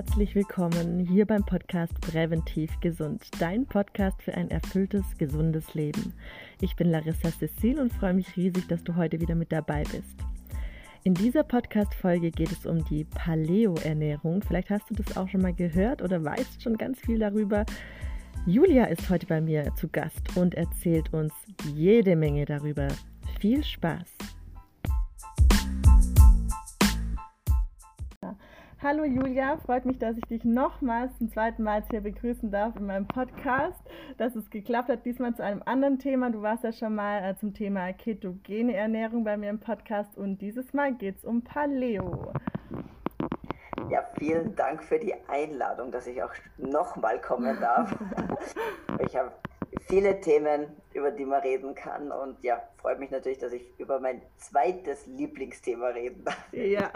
herzlich willkommen hier beim Podcast Präventiv Gesund, dein Podcast für ein erfülltes, gesundes Leben. Ich bin Larissa Cecil und freue mich riesig, dass du heute wieder mit dabei bist. In dieser Podcast-Folge geht es um die Paleo-Ernährung. Vielleicht hast du das auch schon mal gehört oder weißt schon ganz viel darüber. Julia ist heute bei mir zu Gast und erzählt uns jede Menge darüber. Viel Spaß! Hallo Julia, freut mich, dass ich dich nochmals zum zweiten Mal hier begrüßen darf in meinem Podcast, dass es geklappt hat, diesmal zu einem anderen Thema. Du warst ja schon mal äh, zum Thema ketogene Ernährung bei mir im Podcast und dieses Mal geht es um Paleo. Ja, vielen Dank für die Einladung, dass ich auch nochmal kommen darf. ich habe viele Themen, über die man reden kann und ja, freut mich natürlich, dass ich über mein zweites Lieblingsthema reden darf. Ja.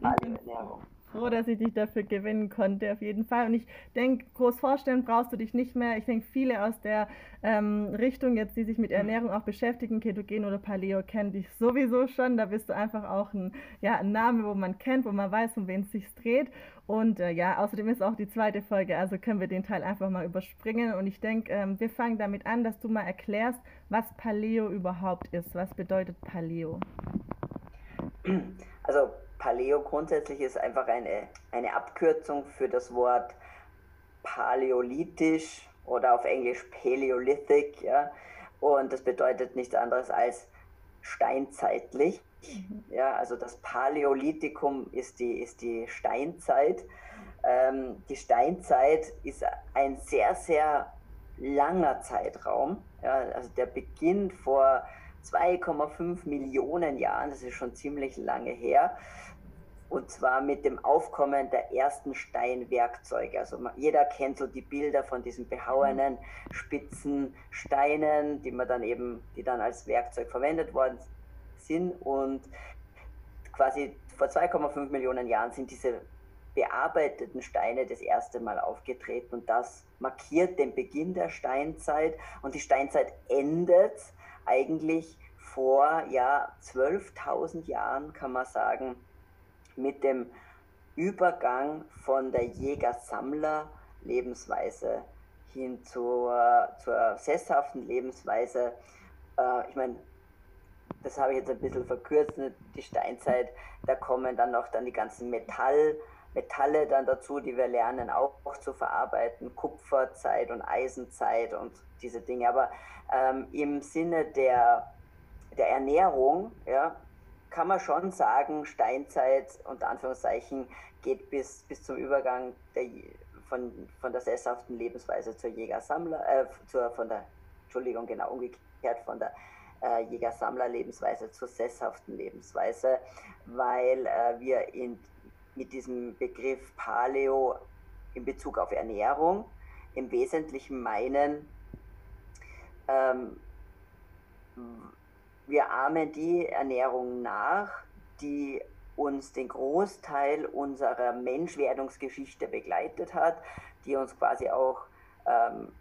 Paleo-Ernährung froh, dass ich dich dafür gewinnen konnte, auf jeden Fall. Und ich denke, groß vorstellen brauchst du dich nicht mehr. Ich denke, viele aus der ähm, Richtung jetzt, die sich mit Ernährung auch beschäftigen, Ketogen oder Paleo, kennen dich sowieso schon. Da bist du einfach auch ein, ja, ein Name, wo man kennt, wo man weiß, um wen es sich dreht. Und äh, ja, außerdem ist auch die zweite Folge, also können wir den Teil einfach mal überspringen. Und ich denke, ähm, wir fangen damit an, dass du mal erklärst, was Paleo überhaupt ist. Was bedeutet Paleo? Also Paleo grundsätzlich ist einfach eine, eine Abkürzung für das Wort paläolithisch oder auf Englisch Paleolithic. Ja? Und das bedeutet nichts anderes als steinzeitlich. Mhm. Ja, also das Paläolithikum ist die, ist die Steinzeit. Ähm, die Steinzeit ist ein sehr, sehr langer Zeitraum. Ja, also der beginnt vor 2,5 Millionen Jahren, das ist schon ziemlich lange her. Und zwar mit dem Aufkommen der ersten Steinwerkzeuge. Also jeder kennt so die Bilder von diesen behauenen, spitzen Steinen, die man dann eben, die dann als Werkzeug verwendet worden sind. Und quasi vor 2,5 Millionen Jahren sind diese bearbeiteten Steine das erste Mal aufgetreten und das markiert den Beginn der Steinzeit und die Steinzeit endet eigentlich vor ja 12.000 Jahren kann man sagen mit dem Übergang von der Jäger-Sammler-Lebensweise hin zur, zur sesshaften Lebensweise. Äh, ich meine, das habe ich jetzt ein bisschen verkürzt, die Steinzeit, da kommen dann noch dann die ganzen Metall, Metalle dann dazu, die wir lernen auch, auch zu verarbeiten, Kupferzeit und Eisenzeit und diese Dinge. Aber ähm, im Sinne der, der Ernährung, ja, kann man schon sagen, Steinzeit unter Anführungszeichen geht bis, bis zum Übergang der, von, von der sesshaften Lebensweise zur Jäger-Sammler, äh, zur, von der, Entschuldigung, genau umgekehrt, von der äh, Jäger-Sammler-Lebensweise zur sesshaften Lebensweise, weil äh, wir in, mit diesem Begriff Paleo in Bezug auf Ernährung im Wesentlichen meinen, ähm, wir ahmen die Ernährung nach, die uns den Großteil unserer Menschwerdungsgeschichte begleitet hat, die uns quasi auch ähm,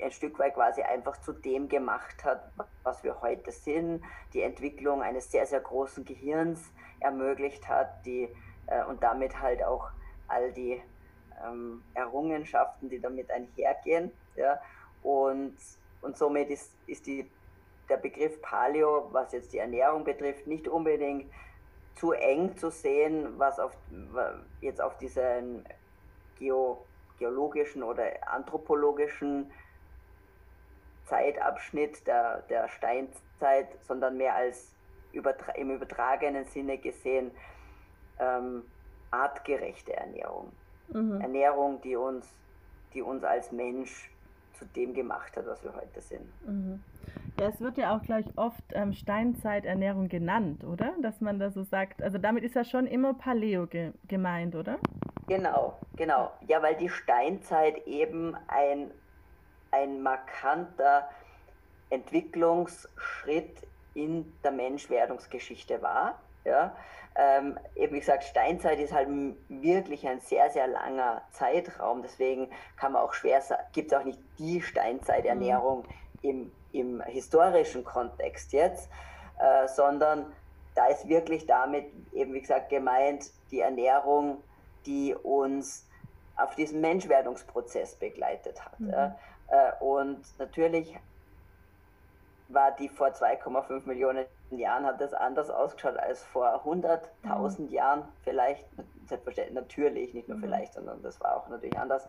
ein Stück weit quasi einfach zu dem gemacht hat, was wir heute sind, die Entwicklung eines sehr, sehr großen Gehirns ermöglicht hat, die äh, und damit halt auch all die ähm, Errungenschaften, die damit einhergehen. Ja, und, und somit ist, ist die der Begriff Paleo, was jetzt die Ernährung betrifft, nicht unbedingt zu eng zu sehen, was auf, jetzt auf diesen Geo, geologischen oder anthropologischen Zeitabschnitt der, der Steinzeit, sondern mehr als übertra im übertragenen Sinne gesehen ähm, artgerechte Ernährung. Mhm. Ernährung, die uns, die uns als Mensch zu dem gemacht hat, was wir heute sind. Mhm. Ja, es wird ja auch, glaube ich, oft ähm, Steinzeiternährung genannt, oder? Dass man da so sagt, also damit ist ja schon immer Paleo ge gemeint, oder? Genau, genau. Ja, weil die Steinzeit eben ein, ein markanter Entwicklungsschritt in der Menschwerdungsgeschichte war. Ja, ähm, eben wie gesagt, Steinzeit ist halt wirklich ein sehr, sehr langer Zeitraum. Deswegen kann man auch schwer sagen, gibt es auch nicht die Steinzeiternährung mhm. im, im historischen Kontext jetzt, äh, sondern da ist wirklich damit eben, wie gesagt, gemeint, die Ernährung die uns auf diesem Menschwerdungsprozess begleitet hat. Mhm. Äh, und natürlich war die vor 2,5 Millionen Jahren, hat das anders ausgeschaut als vor 100.000 mhm. Jahren vielleicht. Selbstverständlich, natürlich, nicht nur mhm. vielleicht, sondern das war auch natürlich anders.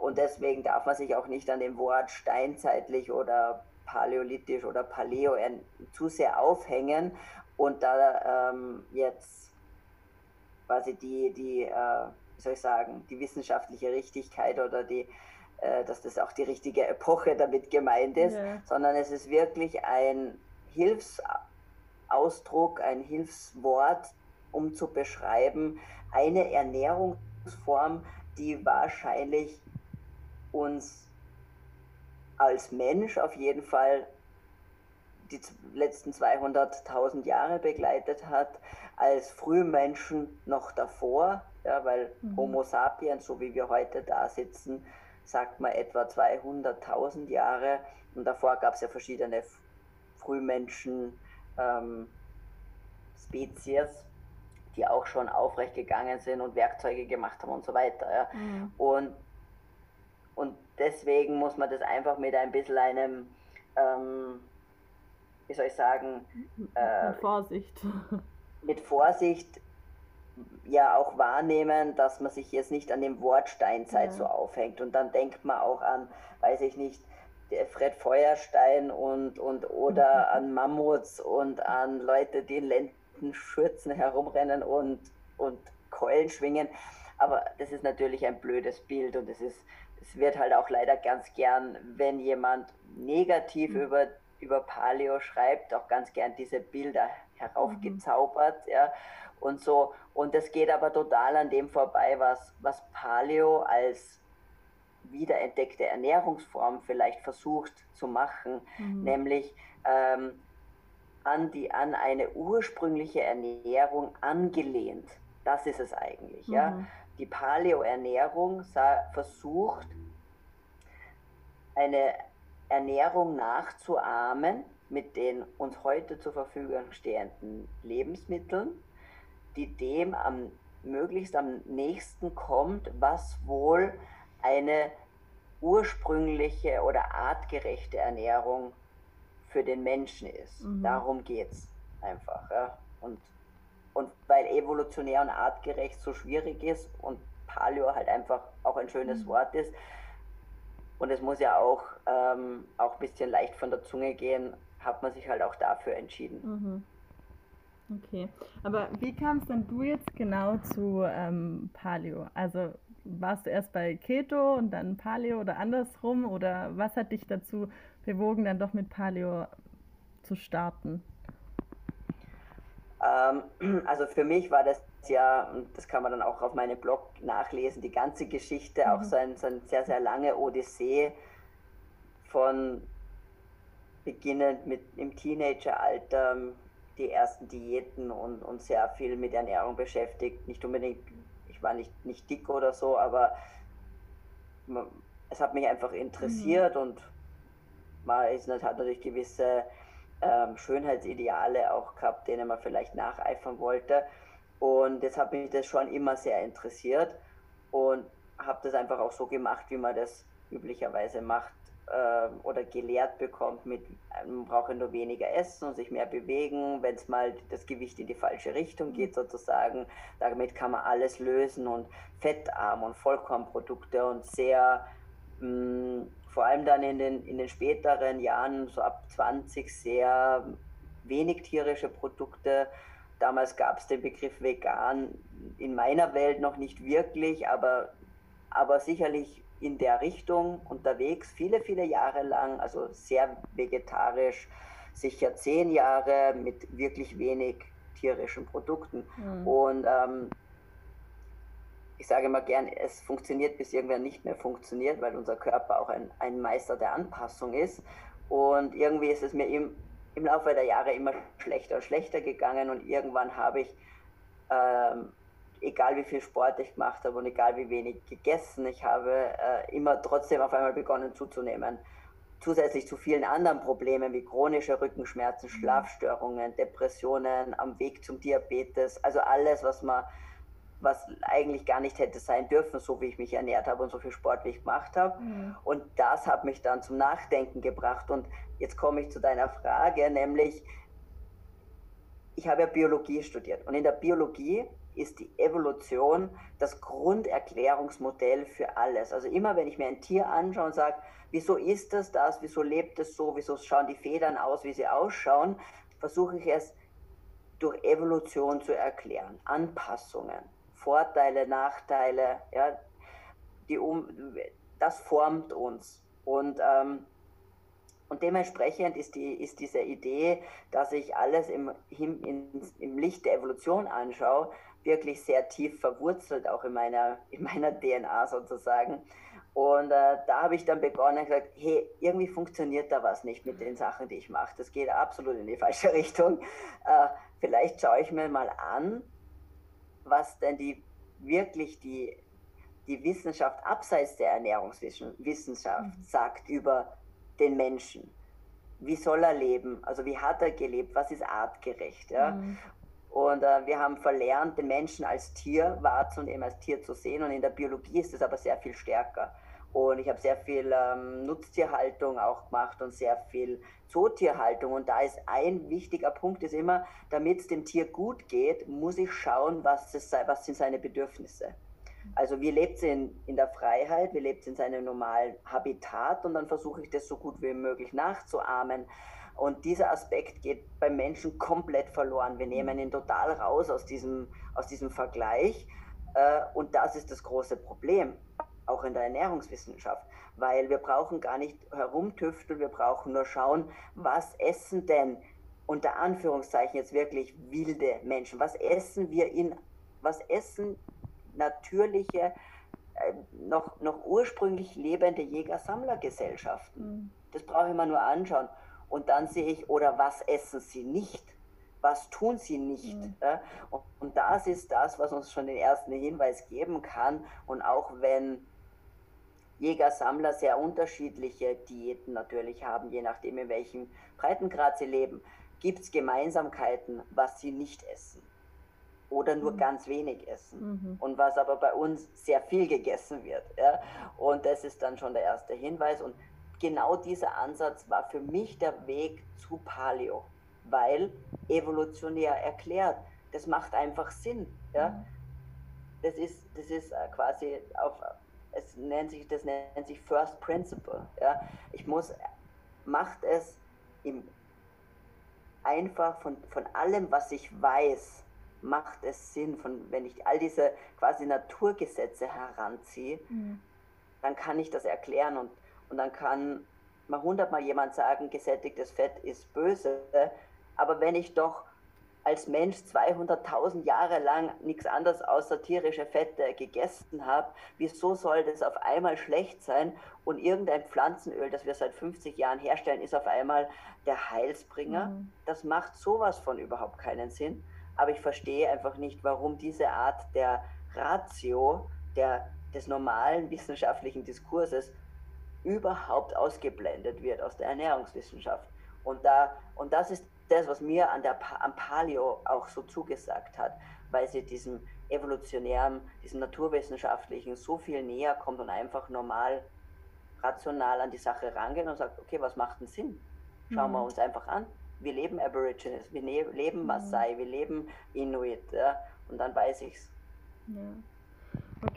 Und deswegen darf man sich auch nicht an dem Wort steinzeitlich oder paläolithisch oder paleo zu sehr aufhängen und da ähm, jetzt quasi die, die äh, wie soll ich sagen, die wissenschaftliche Richtigkeit oder die, äh, dass das auch die richtige Epoche damit gemeint ist, ja. sondern es ist wirklich ein Hilfsausdruck, ein Hilfswort, um zu beschreiben, eine Ernährungsform, die wahrscheinlich uns als Mensch auf jeden Fall die letzten 200.000 Jahre begleitet hat, als Frühmenschen noch davor, ja, weil mhm. Homo sapiens, so wie wir heute da sitzen, sagt man etwa 200.000 Jahre und davor gab es ja verschiedene Frühmenschen ähm, Spezies, die auch schon aufrecht gegangen sind und Werkzeuge gemacht haben und so weiter. Ja. Mhm. Und, und deswegen muss man das einfach mit ein bisschen einem, ähm, wie soll ich sagen, äh, mit Vorsicht. Mit Vorsicht ja auch wahrnehmen, dass man sich jetzt nicht an dem Wort Steinzeit ja. so aufhängt. Und dann denkt man auch an, weiß ich nicht, Fred Feuerstein und, und oder an Mammuts und an Leute, die in Lendenschürzen herumrennen und, und Keulen schwingen. Aber das ist natürlich ein blödes Bild und es ist, es wird halt auch leider ganz gern, wenn jemand negativ mhm. über, über Paleo schreibt, auch ganz gern diese Bilder heraufgezaubert, mhm. ja und so. Und das geht aber total an dem vorbei, was, was Paleo als wiederentdeckte Ernährungsform vielleicht versucht zu machen, mhm. nämlich ähm, an, die, an eine ursprüngliche Ernährung angelehnt. Das ist es eigentlich. Mhm. Ja? Die Paleo-Ernährung versucht, eine Ernährung nachzuahmen mit den uns heute zur Verfügung stehenden Lebensmitteln die dem am möglichst am nächsten kommt, was wohl eine ursprüngliche oder artgerechte Ernährung für den Menschen ist. Mhm. Darum geht es einfach. Ja. Und, und weil evolutionär und artgerecht so schwierig ist und Paleo halt einfach auch ein schönes mhm. Wort ist, und es muss ja auch, ähm, auch ein bisschen leicht von der Zunge gehen, hat man sich halt auch dafür entschieden. Mhm. Okay, aber wie kamst denn du jetzt genau zu ähm, Paleo? Also warst du erst bei Keto und dann Paleo oder andersrum? Oder was hat dich dazu bewogen, dann doch mit Paleo zu starten? Ähm, also für mich war das ja, und das kann man dann auch auf meinem Blog nachlesen, die ganze Geschichte, mhm. auch so ein, so ein sehr, sehr lange Odyssee von beginnend mit im Teenageralter die ersten Diäten und, und sehr viel mit Ernährung beschäftigt. Nicht unbedingt, ich war nicht, nicht dick oder so, aber es hat mich einfach interessiert mhm. und man ist, hat natürlich gewisse ähm, Schönheitsideale auch gehabt, denen man vielleicht nacheifern wollte. Und jetzt hat mich das schon immer sehr interessiert und habe das einfach auch so gemacht, wie man das üblicherweise macht äh, oder gelehrt bekommt mit, man brauche nur weniger essen und sich mehr bewegen, wenn es mal das Gewicht in die falsche Richtung geht sozusagen. Damit kann man alles lösen und fettarm und Vollkornprodukte und sehr, mh, mm, vor allem dann in den, in den späteren Jahren, so ab 20, sehr wenig tierische Produkte. Damals gab es den Begriff vegan in meiner Welt noch nicht wirklich, aber, aber sicherlich in der Richtung unterwegs, viele, viele Jahre lang, also sehr vegetarisch, sicher zehn Jahre mit wirklich wenig tierischen Produkten. Mhm. Und ähm, ich sage immer gern, es funktioniert, bis irgendwer nicht mehr funktioniert, weil unser Körper auch ein, ein Meister der Anpassung ist. Und irgendwie ist es mir im, im Laufe der Jahre immer schlechter und schlechter gegangen und irgendwann habe ich ähm, egal wie viel Sport ich gemacht habe und egal wie wenig gegessen, ich habe äh, immer trotzdem auf einmal begonnen zuzunehmen. Zusätzlich zu vielen anderen Problemen wie chronische Rückenschmerzen, mhm. Schlafstörungen, Depressionen, am Weg zum Diabetes, also alles, was man was eigentlich gar nicht hätte sein dürfen, so wie ich mich ernährt habe und so viel Sport, wie ich gemacht habe. Mhm. Und das hat mich dann zum Nachdenken gebracht. Und jetzt komme ich zu deiner Frage, nämlich, ich habe ja Biologie studiert. Und in der Biologie ist die Evolution das Grunderklärungsmodell für alles. Also immer, wenn ich mir ein Tier anschaue und sage, wieso ist das das, wieso lebt es so, wieso schauen die Federn aus, wie sie ausschauen, versuche ich es durch Evolution zu erklären. Anpassungen, Vorteile, Nachteile, ja, die um, das formt uns. Und, ähm, und dementsprechend ist, die, ist diese Idee, dass ich alles im, im, im Licht der Evolution anschaue, wirklich sehr tief verwurzelt, auch in meiner, in meiner DNA sozusagen. Und äh, da habe ich dann begonnen und gesagt, hey, irgendwie funktioniert da was nicht mit den Sachen, die ich mache. Das geht absolut in die falsche Richtung. Äh, vielleicht schaue ich mir mal an, was denn die wirklich die, die Wissenschaft abseits der Ernährungswissenschaft mhm. sagt über den Menschen. Wie soll er leben? Also wie hat er gelebt? Was ist artgerecht? Ja? Mhm. Und äh, wir haben verlernt, den Menschen als Tier wahrzunehmen, als Tier zu sehen. Und in der Biologie ist es aber sehr viel stärker. Und ich habe sehr viel ähm, Nutztierhaltung auch gemacht und sehr viel Zootierhaltung. Und da ist ein wichtiger Punkt, ist immer, damit es dem Tier gut geht, muss ich schauen, was, es, was sind seine Bedürfnisse. Also wie lebt sie in, in der Freiheit, wie lebt sie in seinem normalen Habitat und dann versuche ich das so gut wie möglich nachzuahmen. Und dieser Aspekt geht beim Menschen komplett verloren. Wir nehmen ihn total raus aus diesem, aus diesem Vergleich. Äh, und das ist das große Problem auch in der Ernährungswissenschaft, weil wir brauchen gar nicht herumtüfteln, wir brauchen nur schauen, was essen denn unter Anführungszeichen jetzt wirklich wilde Menschen, was essen wir in, was essen natürliche, äh, noch, noch ursprünglich lebende Jäger-Sammler-Gesellschaften. Mhm. Das brauche ich mir nur anschauen. Und dann sehe ich, oder was essen sie nicht? Was tun sie nicht? Mhm. Und, und das ist das, was uns schon den ersten Hinweis geben kann. Und auch wenn Jäger, Sammler sehr unterschiedliche Diäten natürlich haben, je nachdem, in welchem Breitengrad sie leben, gibt es Gemeinsamkeiten, was sie nicht essen oder nur mhm. ganz wenig essen mhm. und was aber bei uns sehr viel gegessen wird. Ja? Und das ist dann schon der erste Hinweis. Und genau dieser Ansatz war für mich der Weg zu Paleo, weil evolutionär erklärt, das macht einfach Sinn. Ja? Mhm. Das, ist, das ist äh, quasi auf es nennt sich, das nennt sich First Principle. Ja? Ich muss, macht es im, einfach von, von allem, was ich weiß, macht es Sinn, von, wenn ich all diese quasi Naturgesetze heranziehe, mhm. dann kann ich das erklären und, und dann kann mal hundertmal jemand sagen, gesättigtes Fett ist böse, aber wenn ich doch als Mensch 200.000 Jahre lang nichts anderes außer tierische Fette gegessen habe, wieso soll das auf einmal schlecht sein und irgendein Pflanzenöl, das wir seit 50 Jahren herstellen, ist auf einmal der Heilsbringer? Mhm. Das macht sowas von überhaupt keinen Sinn. Aber ich verstehe einfach nicht, warum diese Art der Ratio, der, des normalen wissenschaftlichen Diskurses überhaupt ausgeblendet wird aus der Ernährungswissenschaft. Und, da, und das ist das, was mir an der, am Paleo auch so zugesagt hat, weil sie diesem evolutionären, diesem naturwissenschaftlichen so viel näher kommt und einfach normal, rational an die Sache rangehen und sagt, okay, was macht denn Sinn? Schauen mhm. wir uns einfach an. Wir leben Aborigines, wir ne leben Maasai, mhm. wir leben Inuit ja? und dann weiß ich's. Ja.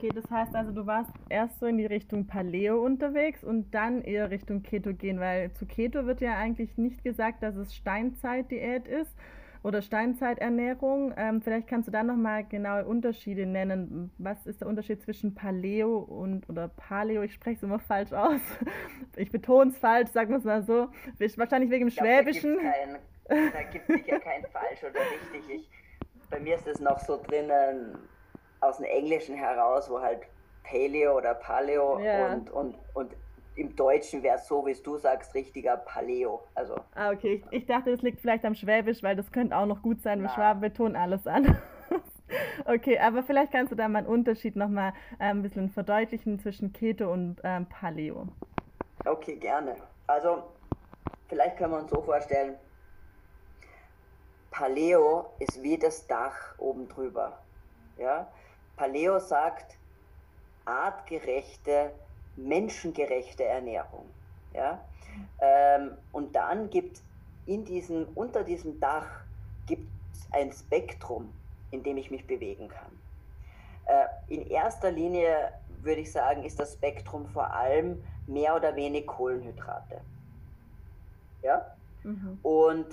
Okay, das heißt also, du warst erst so in die Richtung Paleo unterwegs und dann eher Richtung Ketogen, weil zu Keto wird ja eigentlich nicht gesagt, dass es Steinzeitdiät ist oder Steinzeiternährung. Ähm, vielleicht kannst du da nochmal genaue Unterschiede nennen. Was ist der Unterschied zwischen Paleo und oder Paleo? Ich spreche es immer falsch aus. Ich betone es falsch, sagen wir es mal so. Wahrscheinlich wegen dem Schwäbischen. Da gibt es sicher kein falsch oder richtig. Ich, bei mir ist es noch so drinnen aus dem Englischen heraus, wo halt Paleo oder Paleo ja. und, und, und im Deutschen wäre es so, wie du sagst, richtiger Paleo. Also. Ah, okay. Ich, ich, dachte, das liegt vielleicht am Schwäbisch, weil das könnte auch noch gut sein. Wir Schwaben betonen alles an. okay, aber vielleicht kannst du da mal einen Unterschied nochmal äh, ein bisschen verdeutlichen zwischen Keto und ähm, Paleo. Okay, gerne. Also, vielleicht können wir uns so vorstellen, Paleo ist wie das Dach oben drüber. Ja? Paleo sagt artgerechte, menschengerechte Ernährung. Ja? Ähm, und dann gibt in diesem, unter diesem Dach gibt es ein Spektrum, in dem ich mich bewegen kann. Äh, in erster Linie würde ich sagen, ist das Spektrum vor allem mehr oder weniger Kohlenhydrate. Ja? Mhm. Und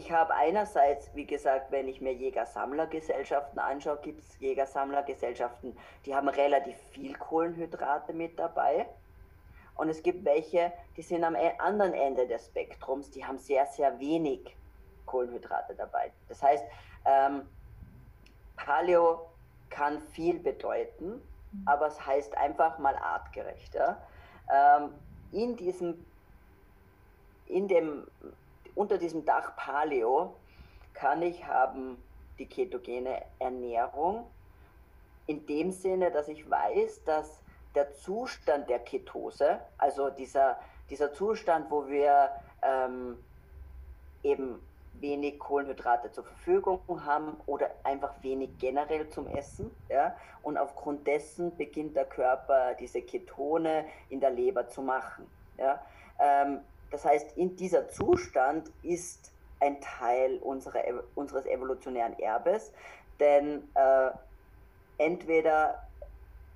ich habe einerseits, wie gesagt, wenn ich mir Jäger-Sammler-Gesellschaften anschaue, gibt es Jäger-Sammler-Gesellschaften, die haben relativ viel Kohlenhydrate mit dabei. Und es gibt welche, die sind am e-, anderen Ende des Spektrums, die haben sehr, sehr wenig Kohlenhydrate dabei. Das heißt, ähm, Paleo kann viel bedeuten, mhm. aber es heißt einfach mal artgerecht. Ja? Ähm, in diesem, in dem, unter diesem Dach Paleo kann ich haben die ketogene Ernährung in dem Sinne, dass ich weiß, dass der Zustand der Ketose, also dieser, dieser Zustand, wo wir ähm, eben wenig Kohlenhydrate zur Verfügung haben oder einfach wenig generell zum Essen. Ja? Und aufgrund dessen beginnt der Körper diese Ketone in der Leber zu machen. Ja? Ähm, das heißt, in dieser Zustand ist ein Teil unserer, unseres evolutionären Erbes, denn äh, entweder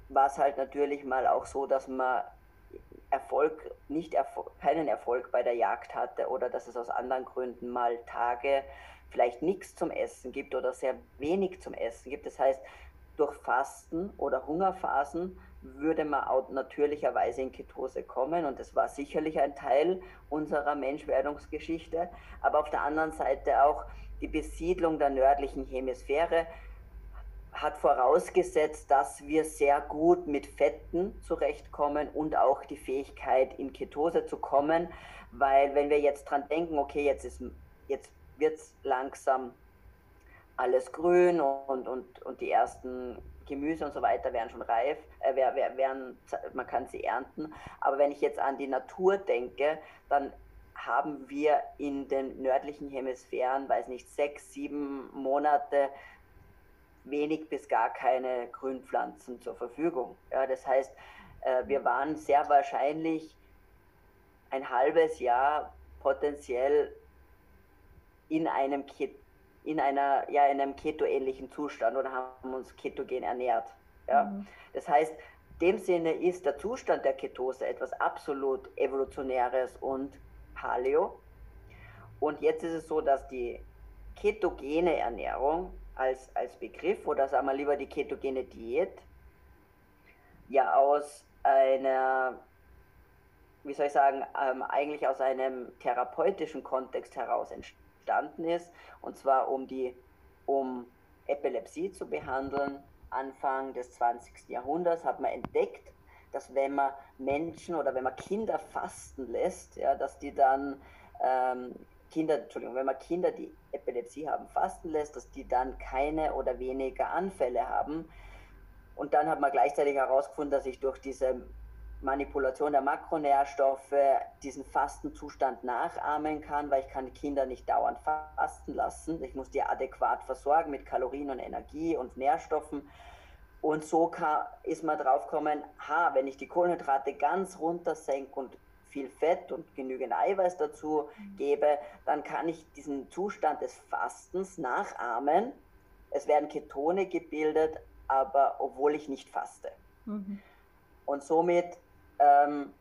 war es halt natürlich mal auch so, dass man Erfolg, nicht Erfolg, keinen Erfolg bei der Jagd hatte oder dass es aus anderen Gründen mal Tage vielleicht nichts zum Essen gibt oder sehr wenig zum Essen gibt. Das heißt, durch Fasten oder Hungerphasen würde man auch natürlicherweise in Ketose kommen und das war sicherlich ein Teil unserer Menschwerdungsgeschichte, aber auf der anderen Seite auch die Besiedlung der nördlichen Hemisphäre hat vorausgesetzt, dass wir sehr gut mit Fetten zurechtkommen und auch die Fähigkeit in Ketose zu kommen, weil wenn wir jetzt dran denken, okay, jetzt ist jetzt wird es langsam alles grün und, und, und die ersten Gemüse und so weiter werden schon reif, äh, werden, man kann sie ernten. Aber wenn ich jetzt an die Natur denke, dann haben wir in den nördlichen Hemisphären, weiß nicht, sechs, sieben Monate wenig bis gar keine Grünpflanzen zur Verfügung. Ja, das heißt, äh, wir waren sehr wahrscheinlich ein halbes Jahr potenziell in einem, in einer, ja, in einem ketoähnlichen Zustand oder haben uns ketogen ernährt. Ja? Mhm. Das heißt, in dem Sinne ist der Zustand der Ketose etwas absolut Evolutionäres und Paleo. Und jetzt ist es so, dass die ketogene Ernährung als, als Begriff oder sagen wir lieber die ketogene Diät ja aus einer, wie soll ich sagen, ähm, eigentlich aus einem therapeutischen Kontext heraus entstanden ist und zwar um die um Epilepsie zu behandeln. Anfang des 20. Jahrhunderts hat man entdeckt, dass wenn man Menschen oder wenn man Kinder fasten lässt, ja, dass die dann ähm, Kinder, Entschuldigung, wenn man Kinder, die Epilepsie haben, fasten lässt, dass die dann keine oder weniger Anfälle haben. Und dann hat man gleichzeitig herausgefunden, dass ich durch diese Manipulation der Makronährstoffe diesen Fastenzustand nachahmen kann, weil ich kann die Kinder nicht dauernd fasten lassen. Ich muss die adäquat versorgen mit Kalorien und Energie und Nährstoffen. Und so kann, ist man drauf gekommen, ha, wenn ich die Kohlenhydrate ganz runter senke und viel Fett und genügend Eiweiß dazu gebe, dann kann ich diesen Zustand des Fastens nachahmen. Es werden Ketone gebildet, aber obwohl ich nicht faste. Mhm. Und somit ähm,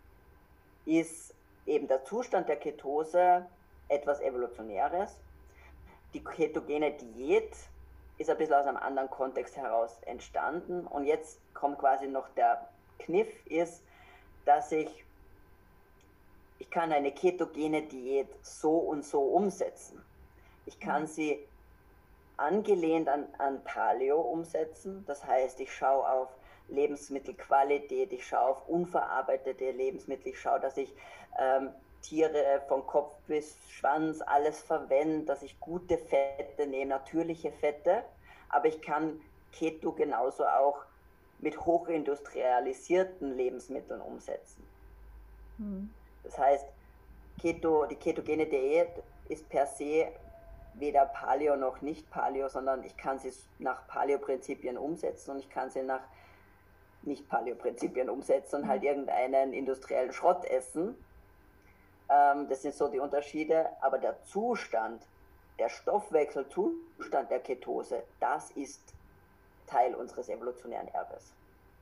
ist eben der Zustand der Ketose etwas Evolutionäres. Die ketogene Diät ist ein bisschen aus einem anderen Kontext heraus entstanden. Und jetzt kommt quasi noch der Kniff, ist, dass ich ich kann eine ketogene Diät so und so umsetzen. Ich kann mhm. sie angelehnt an, an Paleo umsetzen. Das heißt, ich schaue auf Lebensmittelqualität, ich schaue auf unverarbeitete Lebensmittel, ich schaue, dass ich ähm, Tiere von Kopf bis Schwanz alles verwende, dass ich gute Fette nehme, natürliche Fette, aber ich kann Keto genauso auch mit hochindustrialisierten Lebensmitteln umsetzen. Mhm. Das heißt, Keto, die ketogene Diät ist per se weder Paleo noch nicht Paleo, sondern ich kann sie nach Paleo-Prinzipien umsetzen und ich kann sie nach nicht Paleo-Prinzipien umsetzen und halt mhm. irgendeinen industriellen Schrott essen. Ähm, das sind so die Unterschiede, aber der Zustand, der Stoffwechselzustand der Ketose, das ist Teil unseres evolutionären Erbes.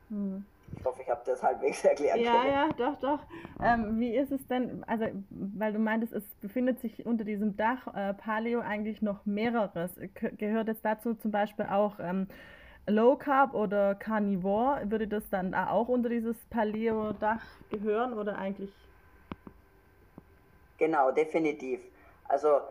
Hm. Ich hoffe, ich habe das halbwegs erklärt. Ja, ja, doch, doch. Ähm, wie ist es denn, also, weil du meintest, es befindet sich unter diesem Dach äh, Paleo eigentlich noch mehreres. Gehört jetzt dazu zum Beispiel auch ähm, Low Carb oder Carnivore? Würde das dann auch unter dieses Paleo-Dach gehören oder eigentlich? Genau, definitiv. Also,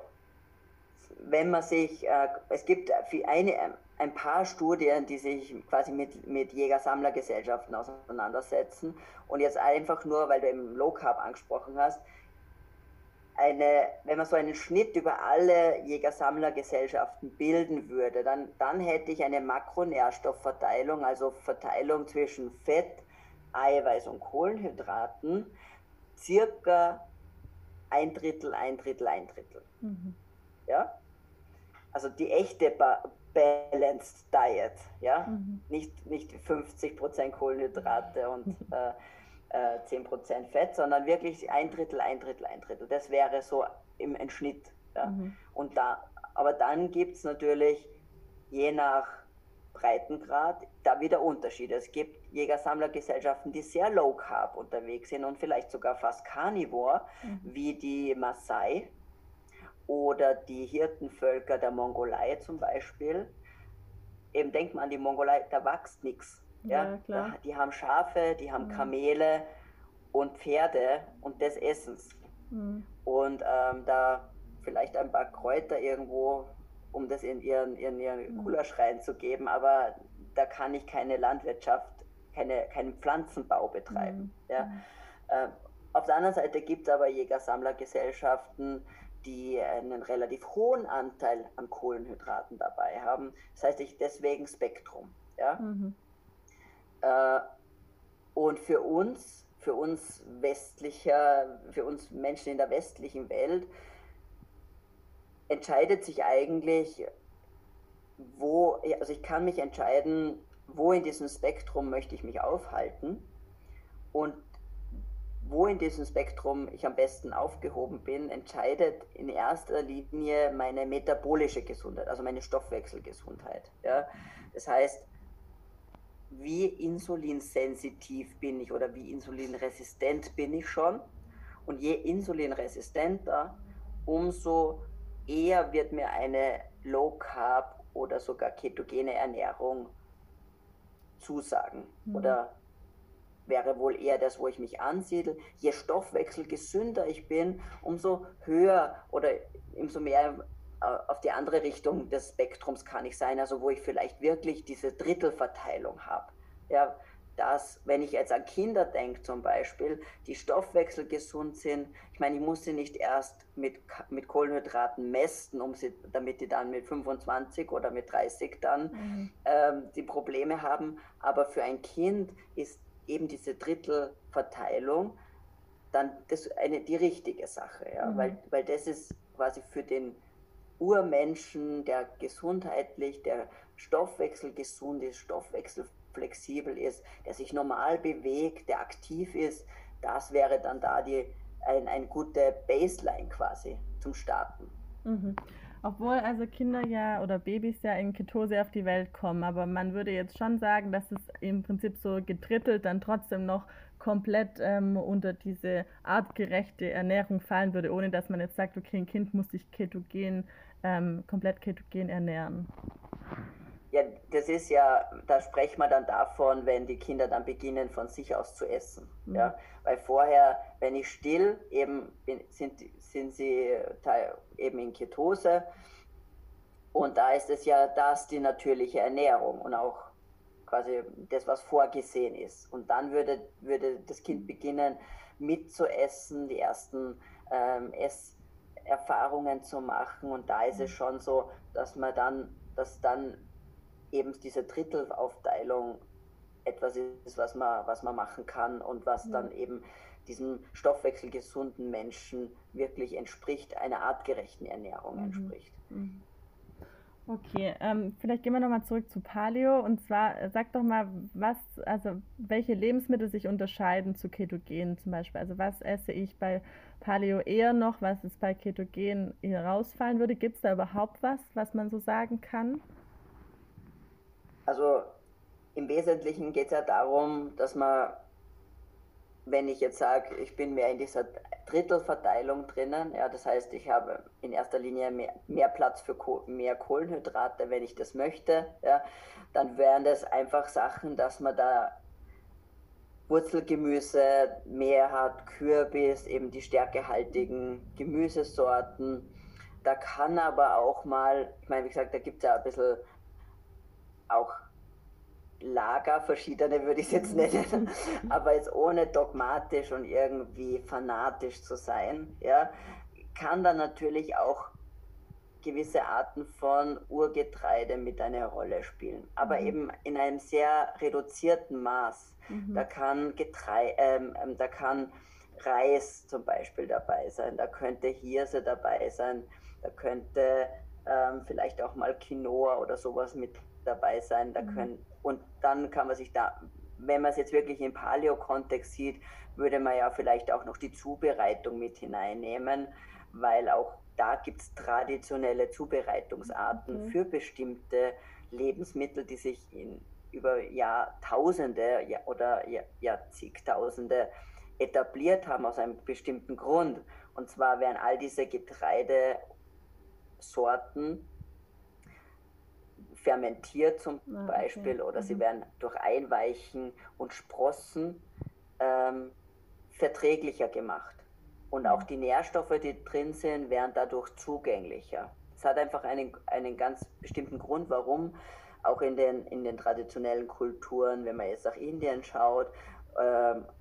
wenn man sich, äh, es gibt eine, ein paar Studien, die sich quasi mit, mit Jäger-Sammler-Gesellschaften auseinandersetzen. Und jetzt einfach nur, weil du eben Low Carb angesprochen hast, eine, wenn man so einen Schnitt über alle Jäger-Sammler-Gesellschaften bilden würde, dann, dann hätte ich eine Makronährstoffverteilung, also Verteilung zwischen Fett, Eiweiß und Kohlenhydraten, circa ein Drittel, ein Drittel, ein Drittel. Mhm. Ja? Also die echte ba Balanced Diet, ja, mhm. nicht, nicht 50% Kohlenhydrate und äh, äh, 10% Fett, sondern wirklich ein Drittel, ein Drittel, ein Drittel. Das wäre so im, im Schnitt. Ja. Mhm. Und da, aber dann gibt es natürlich je nach Breitengrad da wieder Unterschiede. Es gibt Jäger-Sammler-Gesellschaften, die sehr low carb unterwegs sind und vielleicht sogar fast carnivore, mhm. wie die Maasai oder die Hirtenvölker der Mongolei zum Beispiel. Eben denkt man an die Mongolei, da wächst nichts. Ja, ja die haben Schafe, die haben mhm. Kamele und Pferde und des Essens. Mhm. Und ähm, da vielleicht ein paar Kräuter irgendwo, um das in ihren, in ihren mhm. Gulasch reinzugeben, aber da kann ich keine Landwirtschaft, keine, keinen Pflanzenbau betreiben. Mhm. Ja. Mhm. Äh, auf der anderen Seite gibt es aber Jäger-Sammler-Gesellschaften, die einen relativ hohen Anteil an Kohlenhydraten dabei haben. Das heißt, ich deswegen Spektrum. Ja? Mhm. Äh, und für uns, für uns westlicher, für uns Menschen in der westlichen Welt, entscheidet sich eigentlich, wo, also ich kann mich entscheiden, wo in diesem Spektrum möchte ich mich aufhalten. Und wo in diesem Spektrum ich am besten aufgehoben bin, entscheidet in erster Linie meine metabolische Gesundheit, also meine Stoffwechselgesundheit. Ja? Das heißt, wie insulinsensitiv bin ich oder wie insulinresistent bin ich schon. Und je insulinresistenter, umso eher wird mir eine Low Carb oder sogar ketogene Ernährung zusagen mhm. oder wäre wohl eher das, wo ich mich ansiedle. Je stoffwechselgesünder ich bin, umso höher oder umso mehr auf die andere Richtung des Spektrums kann ich sein, also wo ich vielleicht wirklich diese Drittelverteilung habe. Ja, dass, wenn ich jetzt an Kinder denke zum Beispiel, die stoffwechselgesund sind, ich meine, ich muss sie nicht erst mit, mit Kohlenhydraten mästen, um sie, damit die dann mit 25 oder mit 30 dann mhm. ähm, die Probleme haben, aber für ein Kind ist eben diese Drittelverteilung dann das eine, die richtige Sache, ja? Mhm. weil, weil das ist quasi für den Urmenschen, der gesundheitlich, der Stoffwechsel gesund ist, Stoffwechsel flexibel ist, der sich normal bewegt, der aktiv ist, das wäre dann da die, ein, ein gute Baseline quasi zum Starten. Mhm. Obwohl also Kinder ja oder Babys ja in Ketose auf die Welt kommen, aber man würde jetzt schon sagen, dass es im Prinzip so getrittelt dann trotzdem noch komplett ähm, unter diese artgerechte Ernährung fallen würde, ohne dass man jetzt sagt, okay, ein Kind muss sich ketogen, ähm, komplett ketogen ernähren. Ja, das ist ja, da sprechen wir dann davon, wenn die Kinder dann beginnen, von sich aus zu essen. Mhm. Ja? Weil vorher, wenn ich still, eben bin, sind, sind sie eben in Ketose. Und da ist es ja das die natürliche Ernährung und auch quasi das, was vorgesehen ist. Und dann würde, würde das Kind beginnen mitzuessen, die ersten ähm, Esserfahrungen zu machen. Und da ist es schon so, dass man dann, dass dann eben diese Drittelaufteilung etwas ist, was man, was man machen kann und was mhm. dann eben diesem stoffwechselgesunden Menschen wirklich entspricht, einer artgerechten Ernährung mhm. entspricht. Mhm. Okay, ähm, vielleicht gehen wir nochmal zurück zu Paleo und zwar äh, sag doch mal, was, also welche Lebensmittel sich unterscheiden zu Ketogen zum Beispiel. Also was esse ich bei Paleo eher noch, was es bei Ketogen eher rausfallen würde? Gibt es da überhaupt was, was man so sagen kann? Also im Wesentlichen geht es ja darum, dass man, wenn ich jetzt sage, ich bin mehr in dieser Drittelverteilung drinnen, ja, das heißt, ich habe in erster Linie mehr, mehr Platz für Koh mehr Kohlenhydrate, wenn ich das möchte, ja, dann wären das einfach Sachen, dass man da Wurzelgemüse mehr hat, Kürbis, eben die stärkehaltigen Gemüsesorten. Da kann aber auch mal, ich meine, wie gesagt, da gibt es ja ein bisschen auch Lager, verschiedene würde ich es jetzt nennen, aber jetzt ohne dogmatisch und irgendwie fanatisch zu sein, ja, kann da natürlich auch gewisse Arten von Urgetreide mit einer Rolle spielen, aber mhm. eben in einem sehr reduzierten Maß. Mhm. Da kann Getrei ähm, ähm, da kann Reis zum Beispiel dabei sein, da könnte Hirse dabei sein, da könnte ähm, vielleicht auch mal Quinoa oder sowas mit dabei sein. Da mhm. können, und dann kann man sich da, wenn man es jetzt wirklich im Paleo-Kontext sieht, würde man ja vielleicht auch noch die Zubereitung mit hineinnehmen, weil auch da gibt es traditionelle Zubereitungsarten mhm. für bestimmte Lebensmittel, die sich in, über Jahrtausende oder Jahrzehntausende etabliert haben aus einem bestimmten Grund. Und zwar werden all diese Getreidesorten fermentiert zum ah, Beispiel oder mhm. sie werden durch Einweichen und Sprossen ähm, verträglicher gemacht. Und auch die Nährstoffe, die drin sind, werden dadurch zugänglicher. Es hat einfach einen, einen ganz bestimmten Grund, warum auch in den, in den traditionellen Kulturen, wenn man jetzt nach Indien schaut, ähm, äh,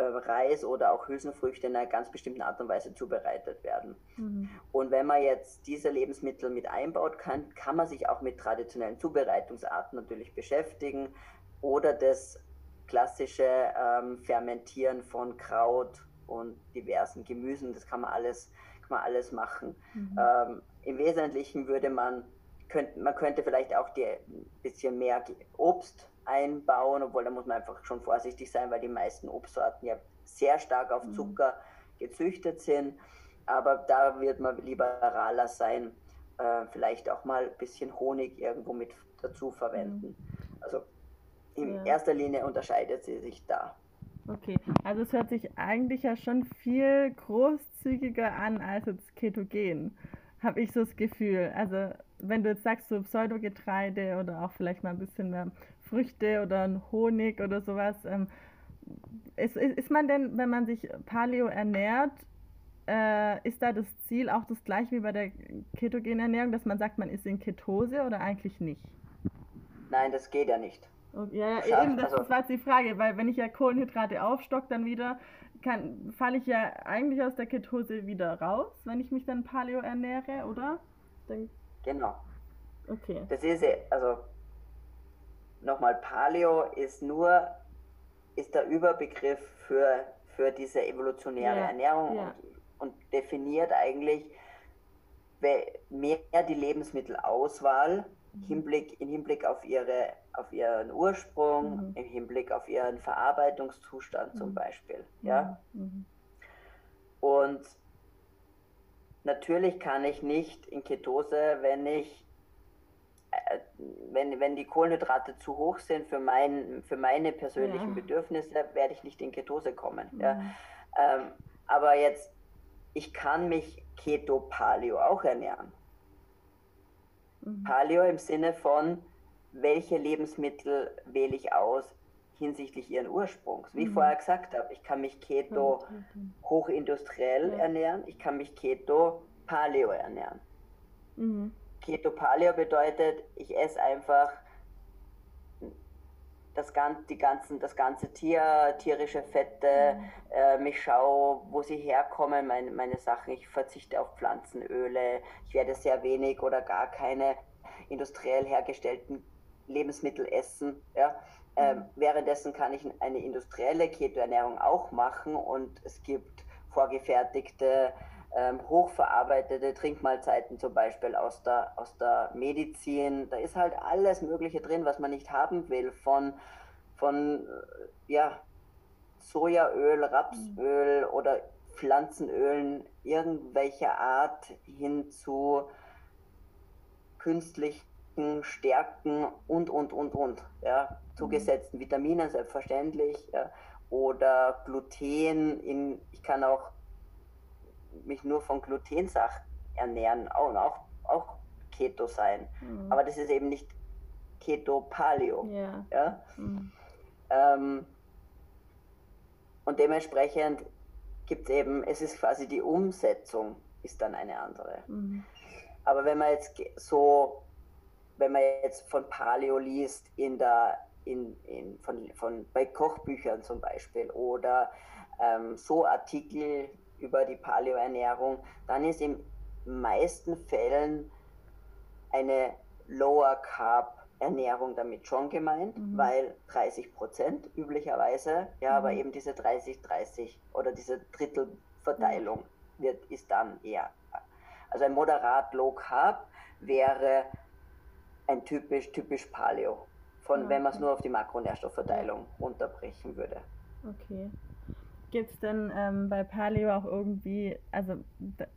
Reis oder auch Hülsenfrüchte in einer ganz bestimmten Art und Weise zubereitet werden. Mhm. Und wenn man jetzt diese Lebensmittel mit einbaut, kann, kann man sich auch mit traditionellen Zubereitungsarten natürlich beschäftigen oder das klassische ähm, Fermentieren von Kraut und diversen Gemüsen, das kann man alles, kann man alles machen. Mhm. Ähm, Im Wesentlichen würde man, könnt, man könnte vielleicht auch ein bisschen mehr Obst einbauen, obwohl da muss man einfach schon vorsichtig sein, weil die meisten Obstsorten ja sehr stark auf mhm. Zucker gezüchtet sind. Aber da wird man liberaler sein, äh, vielleicht auch mal ein bisschen Honig irgendwo mit dazu verwenden. Mhm. Also in ja. erster Linie unterscheidet sie sich da. Okay, also es hört sich eigentlich ja schon viel großzügiger an als jetzt Ketogen, habe ich so das Gefühl. Also wenn du jetzt sagst, so Pseudogetreide oder auch vielleicht mal ein bisschen mehr Früchte oder ein Honig oder sowas. Ähm, ist, ist man denn, wenn man sich Paleo ernährt, äh, ist da das Ziel auch das gleiche wie bei der ketogenen Ernährung, dass man sagt, man ist in Ketose oder eigentlich nicht? Nein, das geht ja nicht. Okay, ja, ja, eben, das, also, das war jetzt die Frage, weil wenn ich ja Kohlenhydrate aufstock, dann wieder falle ich ja eigentlich aus der Ketose wieder raus, wenn ich mich dann Paleo ernähre, oder? Dann, genau. Okay. Das ist also nochmal, Paleo ist nur, ist der Überbegriff für, für diese evolutionäre ja, Ernährung ja. Und, und, definiert eigentlich mehr die Lebensmittelauswahl mhm. Hinblick, im Hinblick auf, ihre, auf ihren Ursprung, mhm. im Hinblick auf ihren Verarbeitungszustand mhm. zum Beispiel. Ja? Mhm. Und natürlich kann ich nicht in Ketose, wenn ich wenn, wenn die Kohlenhydrate zu hoch sind für, mein, für meine persönlichen ja. Bedürfnisse, werde ich nicht in Ketose kommen. Mhm. Ja. Ähm, aber jetzt, ich kann mich Keto-Paleo auch ernähren. Mhm. Paleo im Sinne von, welche Lebensmittel wähle ich aus hinsichtlich ihren Ursprungs. Wie mhm. ich vorher gesagt habe, ich kann mich Keto hochindustriell ja. ernähren, ich kann mich Keto Paleo ernähren. Mhm. Keto Paleo bedeutet, ich esse einfach das, die ganzen, das ganze Tier, tierische Fette, mhm. äh, ich schaue, wo sie herkommen, meine, meine Sachen, ich verzichte auf Pflanzenöle, ich werde sehr wenig oder gar keine industriell hergestellten Lebensmittel essen. Ja? Ähm, mhm. währenddessen kann ich eine industrielle Keto-Ernährung auch machen und es gibt vorgefertigte, ähm, hochverarbeitete Trinkmahlzeiten zum Beispiel aus der, aus der Medizin. Da ist halt alles Mögliche drin, was man nicht haben will, von, von ja, Sojaöl, Rapsöl mhm. oder Pflanzenölen irgendwelcher Art hin zu künstlichen Stärken und, und, und, und. Ja, zugesetzten Vitaminen selbstverständlich. Ja, oder Gluten in, ich kann auch mich nur von Glutensachen ernähren auch, auch, auch Keto sein. Mhm. Aber das ist eben nicht Keto-Paleo. Yeah. Ja? Mhm. Ähm, und dementsprechend gibt es eben, es ist quasi die Umsetzung ist dann eine andere. Mhm. Aber wenn man jetzt so, wenn man jetzt von Paleo liest in der, in, in, von, von, bei Kochbüchern zum Beispiel oder ähm, so Artikel über die Paleo-Ernährung, dann ist in meisten Fällen eine Lower Carb Ernährung damit schon gemeint, mhm. weil 30 Prozent üblicherweise, ja, mhm. aber eben diese 30-30 oder diese Drittelverteilung mhm. wird, ist dann eher. Also ein moderat Low Carb wäre ein typisch, typisch Paleo, von, ja, wenn man es nur auf die Makronährstoffverteilung runterbrechen würde. Okay. Gibt es denn ähm, bei Paleo auch irgendwie, also,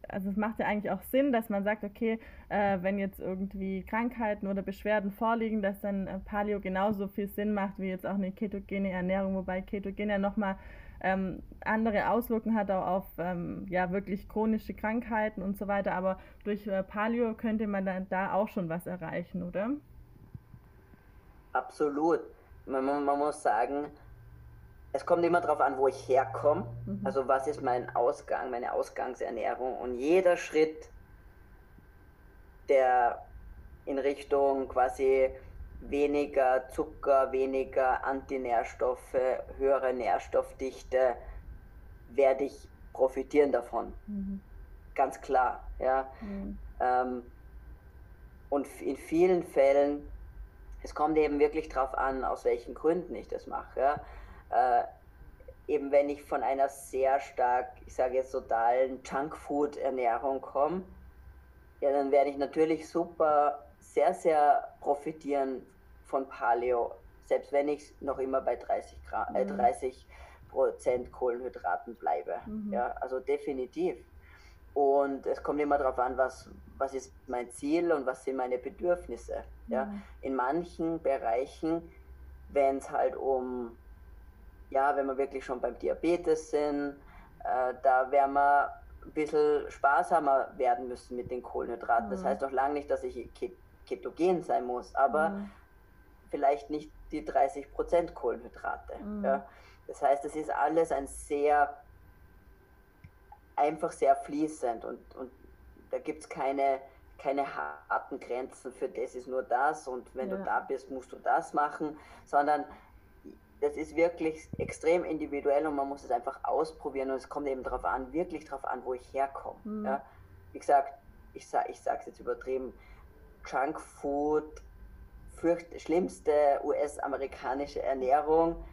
also es macht ja eigentlich auch Sinn, dass man sagt, okay, äh, wenn jetzt irgendwie Krankheiten oder Beschwerden vorliegen, dass dann äh, Paleo genauso viel Sinn macht wie jetzt auch eine ketogene Ernährung, wobei Ketogen ja nochmal ähm, andere Auswirkungen hat auch auf ähm, ja wirklich chronische Krankheiten und so weiter, aber durch äh, Paleo könnte man dann da auch schon was erreichen, oder? Absolut. Man, man muss sagen, es kommt immer darauf an, wo ich herkomme. Mhm. Also was ist mein Ausgang, meine Ausgangsernährung. Und jeder Schritt, der in Richtung quasi weniger Zucker, weniger Antinährstoffe, höhere Nährstoffdichte, werde ich profitieren davon. Mhm. Ganz klar. Ja. Mhm. Ähm, und in vielen Fällen, es kommt eben wirklich darauf an, aus welchen Gründen ich das mache. Ja äh, eben wenn ich von einer sehr stark, ich sage jetzt totalen Junkfood-Ernährung komme, ja, dann werde ich natürlich super, sehr, sehr profitieren von Paleo, selbst wenn ich noch immer bei 30, Gra äh, 30 mhm. Prozent Kohlenhydraten bleibe. Mhm. Ja, also definitiv. Und es kommt immer darauf an, was, was ist mein Ziel und was sind meine Bedürfnisse. Mhm. Ja. In manchen Bereichen, wenn es halt um ja, wenn wir wirklich schon beim Diabetes sind, äh, da werden wir ein bisschen sparsamer werden müssen mit den Kohlenhydraten. Mhm. Das heißt noch lange nicht, dass ich ketogen sein muss, aber mhm. vielleicht nicht die 30% Kohlenhydrate. Mhm. Ja. Das heißt, es ist alles ein sehr, einfach sehr fließend und, und da gibt es keine, keine harten Grenzen für das ist nur das und wenn ja. du da bist, musst du das machen, sondern das ist wirklich extrem individuell und man muss es einfach ausprobieren und es kommt eben darauf an, wirklich darauf an, wo ich herkomme. Mhm. Ja? Wie gesagt, ich, sag, ich sage es jetzt übertrieben, Junkfood, fürcht, schlimmste US-amerikanische Ernährung,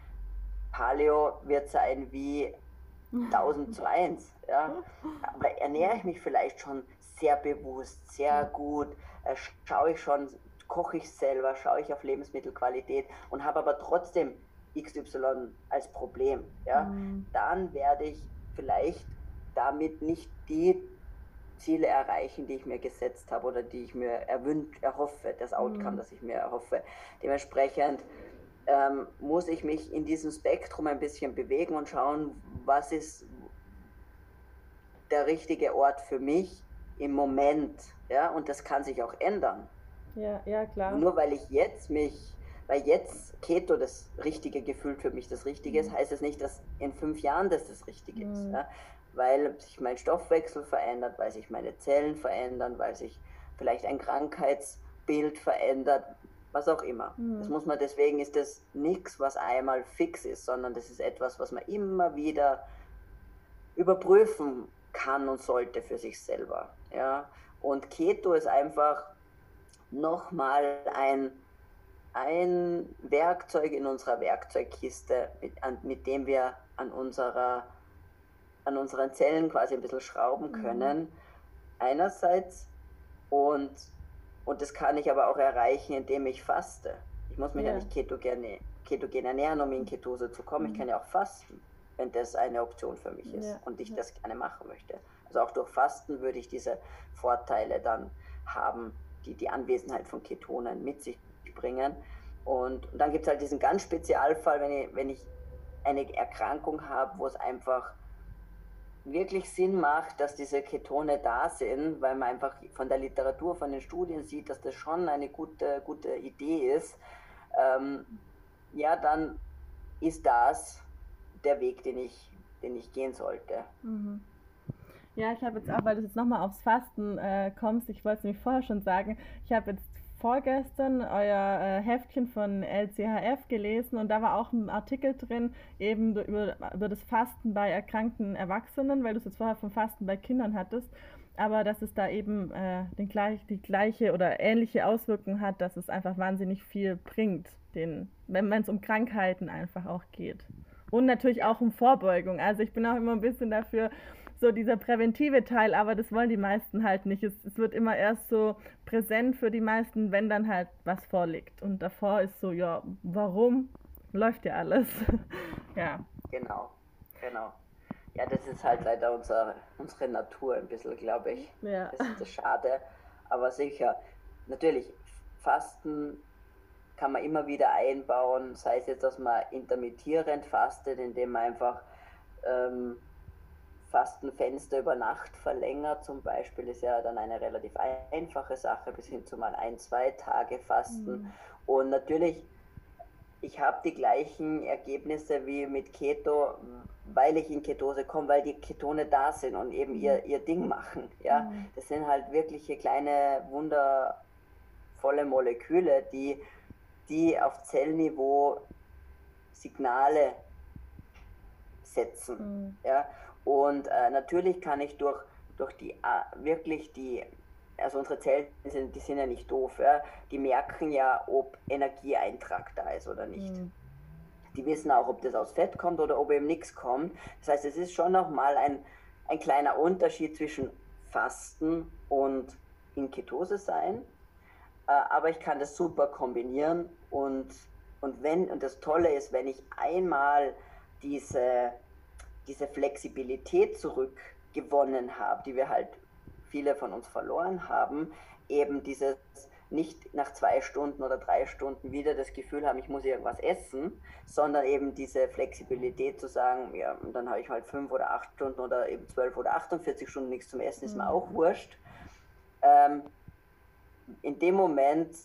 Paleo wird sein wie 1000 zu 1. Ja? Aber ernähre ich mich vielleicht schon sehr bewusst, sehr gut, äh, schaue ich schon, koche ich selber, schaue ich auf Lebensmittelqualität und habe aber trotzdem XY als Problem, ja, mhm. dann werde ich vielleicht damit nicht die Ziele erreichen, die ich mir gesetzt habe oder die ich mir erwünscht, erhoffe, das Outcome, mhm. das ich mir erhoffe. Dementsprechend ähm, muss ich mich in diesem Spektrum ein bisschen bewegen und schauen, was ist der richtige Ort für mich im Moment. Ja, und das kann sich auch ändern. Ja, ja, klar. Nur weil ich jetzt mich weil jetzt Keto das richtige Gefühl für mich das Richtige ist, mhm. heißt es nicht, dass in fünf Jahren das das Richtige mhm. ist. Ja? Weil sich mein Stoffwechsel verändert, weil sich meine Zellen verändern, weil sich vielleicht ein Krankheitsbild verändert, was auch immer. Mhm. Das muss man, deswegen ist das nichts, was einmal fix ist, sondern das ist etwas, was man immer wieder überprüfen kann und sollte für sich selber. Ja? Und Keto ist einfach nochmal ein ein Werkzeug in unserer Werkzeugkiste, mit, an, mit dem wir an, unserer, an unseren Zellen quasi ein bisschen schrauben mhm. können. Mhm. Einerseits und, und das kann ich aber auch erreichen, indem ich faste. Ich muss mich ja, ja nicht ketogen, ketogen ernähren, um in Ketose zu kommen. Mhm. Ich kann ja auch fasten, wenn das eine Option für mich ist ja. und ich ja. das gerne machen möchte. Also auch durch Fasten würde ich diese Vorteile dann haben, die die Anwesenheit von Ketonen mit sich bringen. Und, und dann gibt es halt diesen ganz Spezialfall, wenn ich, wenn ich eine Erkrankung habe, wo es einfach wirklich Sinn macht, dass diese Ketone da sind, weil man einfach von der Literatur, von den Studien sieht, dass das schon eine gute, gute Idee ist, ähm, ja, dann ist das der Weg, den ich, den ich gehen sollte. Mhm. Ja, ich habe jetzt auch, weil du jetzt nochmal aufs Fasten äh, kommst, ich wollte es nämlich vorher schon sagen, ich habe jetzt vorgestern euer äh, Heftchen von LCHF gelesen und da war auch ein Artikel drin, eben über, über das Fasten bei erkrankten Erwachsenen, weil du es jetzt vorher vom Fasten bei Kindern hattest, aber dass es da eben äh, den gleich, die gleiche oder ähnliche Auswirkung hat, dass es einfach wahnsinnig viel bringt, den, wenn es um Krankheiten einfach auch geht. Und natürlich auch um Vorbeugung. Also ich bin auch immer ein bisschen dafür, so dieser präventive Teil, aber das wollen die meisten halt nicht. Es, es, wird immer erst so präsent für die meisten, wenn dann halt was vorliegt. Und davor ist so, ja, warum? Läuft ja alles. ja. Genau, genau. Ja, das ist halt leider unser, unsere Natur ein bisschen, glaube ich. Ja. Das ist das schade. Aber sicher, natürlich, Fasten kann man immer wieder einbauen, sei es jetzt, dass man intermittierend fastet, indem man einfach ähm, Fastenfenster über Nacht verlängert, zum Beispiel, ist ja dann eine relativ einfache Sache, bis hin zu mal ein, zwei Tage Fasten. Mhm. Und natürlich, ich habe die gleichen Ergebnisse wie mit Keto, weil ich in Ketose komme, weil die Ketone da sind und eben ihr, mhm. ihr Ding machen. Ja? Mhm. Das sind halt wirkliche kleine, wundervolle Moleküle, die, die auf Zellniveau Signale setzen. Mhm. Ja? Und äh, natürlich kann ich durch, durch die äh, wirklich die, also unsere Zellen, sind, die sind ja nicht doof, ja? die merken ja, ob Energieeintrag da ist oder nicht. Mhm. Die wissen auch, ob das aus Fett kommt oder ob eben nichts kommt. Das heißt, es ist schon nochmal ein, ein kleiner Unterschied zwischen Fasten und in Ketose sein. Äh, aber ich kann das super kombinieren und, und wenn, und das Tolle ist, wenn ich einmal diese diese Flexibilität zurückgewonnen habe, die wir halt viele von uns verloren haben, eben dieses nicht nach zwei Stunden oder drei Stunden wieder das Gefühl haben, ich muss irgendwas essen, sondern eben diese Flexibilität zu sagen, ja, dann habe ich halt fünf oder acht Stunden oder eben zwölf oder 48 Stunden nichts zum Essen, ist mir auch mhm. wurscht. Ähm, in dem Moment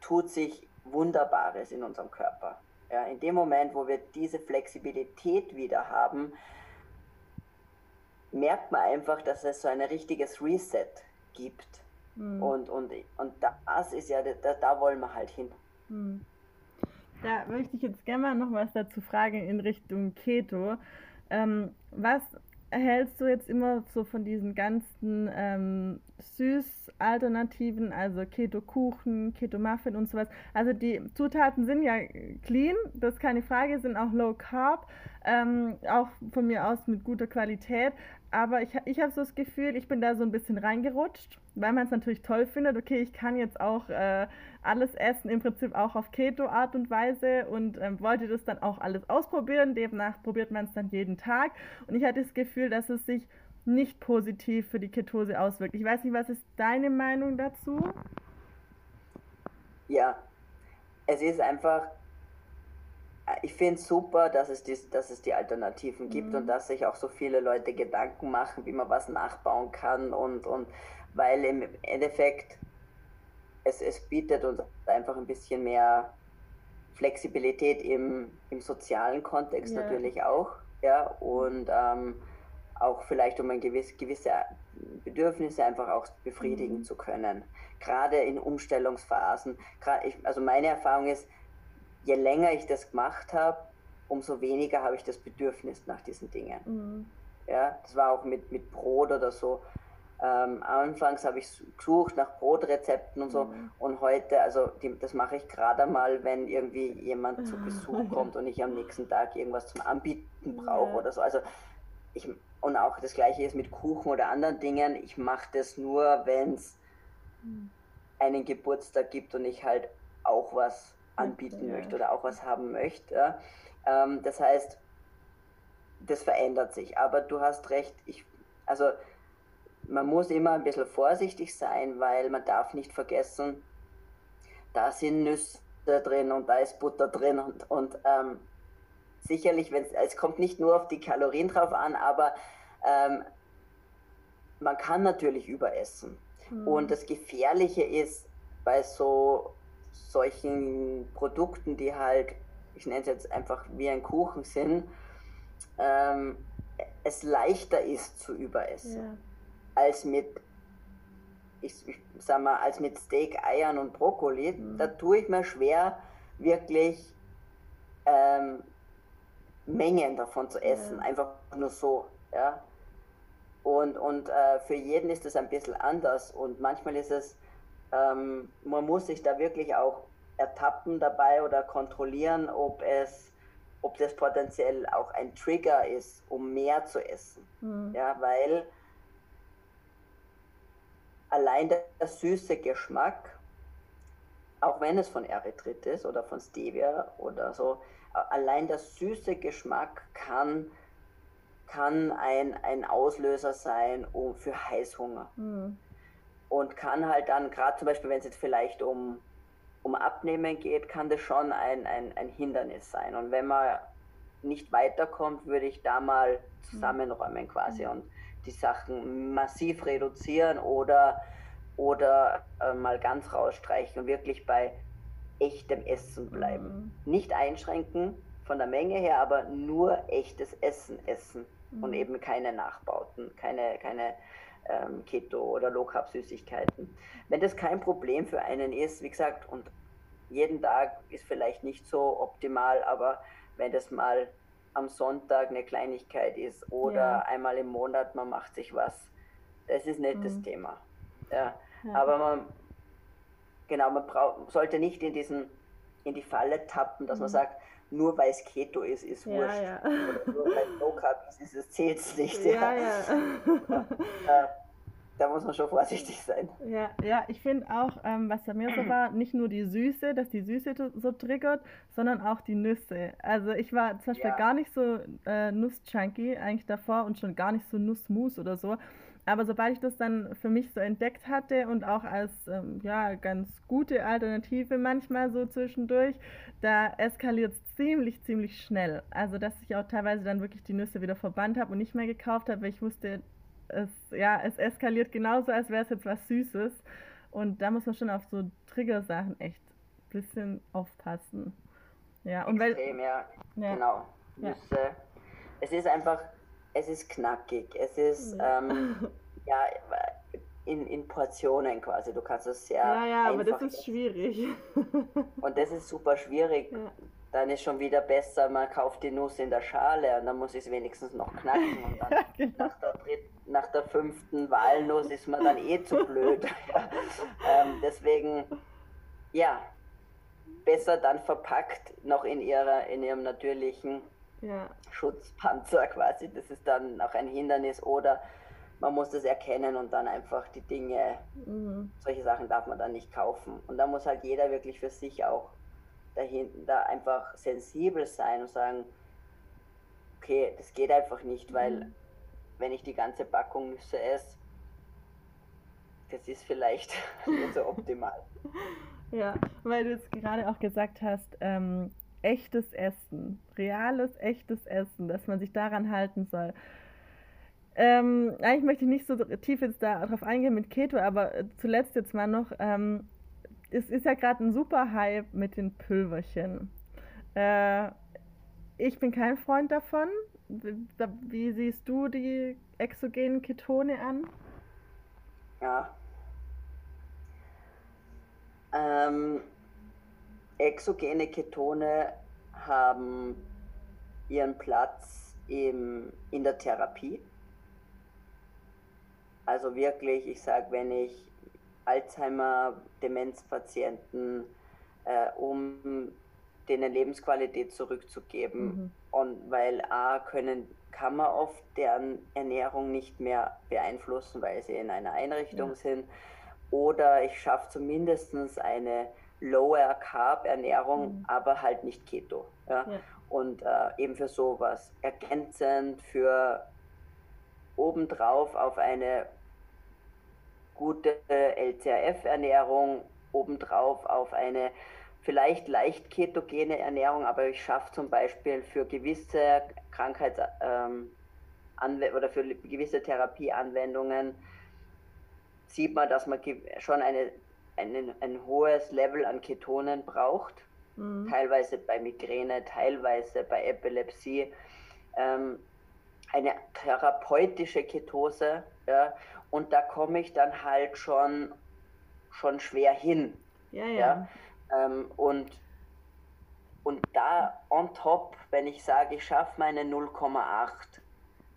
tut sich Wunderbares in unserem Körper. Ja, in dem Moment, wo wir diese Flexibilität wieder haben, merkt man einfach, dass es so ein richtiges Reset gibt. Mhm. Und, und, und das ist ja, da, da wollen wir halt hin. Mhm. Da möchte ich jetzt gerne mal noch was dazu fragen in Richtung Keto. Ähm, was hältst du jetzt immer so von diesen ganzen ähm, Süß-Alternativen, also Keto-Kuchen, Keto-Muffin und sowas? Also die Zutaten sind ja clean, das ist keine Frage, sind auch low carb, ähm, auch von mir aus mit guter Qualität, aber ich, ich habe so das Gefühl, ich bin da so ein bisschen reingerutscht, weil man es natürlich toll findet. Okay, ich kann jetzt auch äh, alles essen, im Prinzip auch auf Keto-Art und Weise und ähm, wollte das dann auch alles ausprobieren. Demnach probiert man es dann jeden Tag. Und ich hatte das Gefühl, dass es sich nicht positiv für die Ketose auswirkt. Ich weiß nicht, was ist deine Meinung dazu? Ja, es ist einfach ich finde es super, dass es, die, dass es die Alternativen gibt mhm. und dass sich auch so viele Leute Gedanken machen, wie man was nachbauen kann und, und weil im Endeffekt es, es bietet uns einfach ein bisschen mehr Flexibilität im, im sozialen Kontext ja. natürlich auch, ja, und ähm, auch vielleicht um ein gewiss, gewisse Bedürfnisse einfach auch befriedigen mhm. zu können. Gerade in Umstellungsphasen. Also meine Erfahrung ist, je länger ich das gemacht habe, umso weniger habe ich das Bedürfnis nach diesen Dingen. Mhm. Ja, das war auch mit, mit Brot oder so. Ähm, anfangs habe ich gesucht nach Brotrezepten und so mhm. und heute, also die, das mache ich gerade mal, wenn irgendwie jemand zu Besuch kommt und ich am nächsten Tag irgendwas zum Anbieten brauche ja. oder so. Also ich, und auch das gleiche ist mit Kuchen oder anderen Dingen. Ich mache das nur, wenn es mhm. einen Geburtstag gibt und ich halt auch was anbieten ja. möchte oder auch was haben möchte. Ähm, das heißt, das verändert sich. Aber du hast recht, ich, also man muss immer ein bisschen vorsichtig sein, weil man darf nicht vergessen, da sind Nüsse drin und da ist Butter drin und, und ähm, sicherlich, wenn es kommt nicht nur auf die Kalorien drauf an, aber ähm, man kann natürlich überessen. Mhm. Und das Gefährliche ist bei so solchen Produkten, die halt, ich nenne es jetzt einfach wie ein Kuchen sind, ähm, es leichter ist zu überessen. Ja als mit, ich, ich sag mal, als mit Steak, Eiern und Brokkoli. Mhm. Da tue ich mir schwer, wirklich ähm, Mengen davon zu essen. Ja. Einfach nur so. Ja? Und, und äh, für jeden ist es ein bisschen anders. Und manchmal ist es, ähm, man muss sich da wirklich auch ertappen dabei oder kontrollieren, ob es ob das potenziell auch ein Trigger ist, um mehr zu essen. Mhm. Ja, weil allein der, der süße Geschmack, auch wenn es von Erythrit ist oder von Stevia oder so, allein der süße Geschmack kann, kann ein, ein Auslöser sein um, für Heißhunger. Mhm. Und kann halt dann, gerade zum Beispiel, wenn es jetzt vielleicht um, um Abnehmen geht, kann das schon ein, ein, ein Hindernis sein. Und wenn man nicht weiterkommt, würde ich da mal hm. zusammenräumen quasi. Mhm. Und die Sachen massiv reduzieren oder, oder äh, mal ganz rausstreichen und wirklich bei echtem Essen bleiben. Mhm. Nicht einschränken von der Menge her, aber nur echtes Essen essen mhm. und eben keine Nachbauten, keine, keine ähm, Keto- oder Low-Carb-Süßigkeiten. Wenn das kein Problem für einen ist, wie gesagt, und jeden Tag ist vielleicht nicht so optimal, aber wenn das mal am Sonntag eine Kleinigkeit ist oder ja. einmal im Monat man macht sich was. Das ist nicht mhm. das Thema. Ja. ja. Aber man, genau, man braucht, sollte nicht in diesen, in die Falle tappen, dass mhm. man sagt, nur weil es Keto ist, ist ja, wurscht. Ja. Oder nur weil Low Carb ist, ist zählt es nicht. Ja, ja. ja da muss man schon vorsichtig sein. Ja, ja ich finde auch, ähm, was bei mir so war, nicht nur die Süße, dass die Süße so triggert, sondern auch die Nüsse. Also ich war zum Beispiel ja. gar nicht so äh, Nuss-Junkie eigentlich davor und schon gar nicht so Nussmus oder so. Aber sobald ich das dann für mich so entdeckt hatte und auch als ähm, ja, ganz gute Alternative manchmal so zwischendurch, da eskaliert es ziemlich, ziemlich schnell. Also dass ich auch teilweise dann wirklich die Nüsse wieder verbannt habe und nicht mehr gekauft habe, weil ich wusste, es, ja, es eskaliert genauso, als wäre es jetzt was Süßes. Und da muss man schon auf so Triggersachen echt ein bisschen aufpassen. Ja, und Extrem, weil, ja. ja. Genau. Nüsse. Ja. Es ist einfach, es ist knackig. Es ist, ja, ähm, ja in, in Portionen quasi. Du kannst es sehr. Ja, ja, aber das ist schwierig. und das ist super schwierig. Ja dann ist schon wieder besser, man kauft die Nuss in der Schale und dann muss ich es wenigstens noch knacken. Und dann genau. nach, der dritten, nach der fünften Walnuss ist man dann eh zu blöd. ähm, deswegen, ja, besser dann verpackt noch in, ihrer, in ihrem natürlichen ja. Schutzpanzer quasi. Das ist dann auch ein Hindernis oder man muss das erkennen und dann einfach die Dinge, mhm. solche Sachen darf man dann nicht kaufen. Und da muss halt jeder wirklich für sich auch dahinter einfach sensibel sein und sagen, okay, das geht einfach nicht, weil mhm. wenn ich die ganze Packung Nüsse esse, das ist vielleicht nicht so optimal. Ja, weil du jetzt gerade auch gesagt hast, ähm, echtes Essen, reales, echtes Essen, dass man sich daran halten soll. Ähm, eigentlich möchte ich nicht so tief jetzt darauf eingehen mit Keto, aber zuletzt jetzt mal noch, ähm, es ist ja gerade ein super Hype mit den Pülverchen. Äh, ich bin kein Freund davon. Wie siehst du die exogenen Ketone an? Ja. Ähm, exogene Ketone haben ihren Platz im, in der Therapie. Also wirklich, ich sage, wenn ich Alzheimer, Demenzpatienten, äh, um denen Lebensqualität zurückzugeben. Mhm. Und weil A können, kann man oft deren Ernährung nicht mehr beeinflussen, weil sie in einer Einrichtung ja. sind. Oder ich schaffe zumindest eine Lower Carb Ernährung, mhm. aber halt nicht Keto. Ja? ja. Und äh, eben für sowas ergänzend, für obendrauf auf eine gute LCRF-Ernährung, obendrauf auf eine vielleicht leicht ketogene Ernährung, aber ich schaffe zum Beispiel für gewisse Krankheits- ähm, oder für gewisse Therapieanwendungen sieht man, dass man schon eine, eine, ein hohes Level an Ketonen braucht, mhm. teilweise bei Migräne, teilweise bei Epilepsie. Ähm, eine therapeutische Ketose, ja, und da komme ich dann halt schon, schon schwer hin. Ja, ja. ja? Ähm, und, und da on top, wenn ich sage, ich schaffe meine 0,8,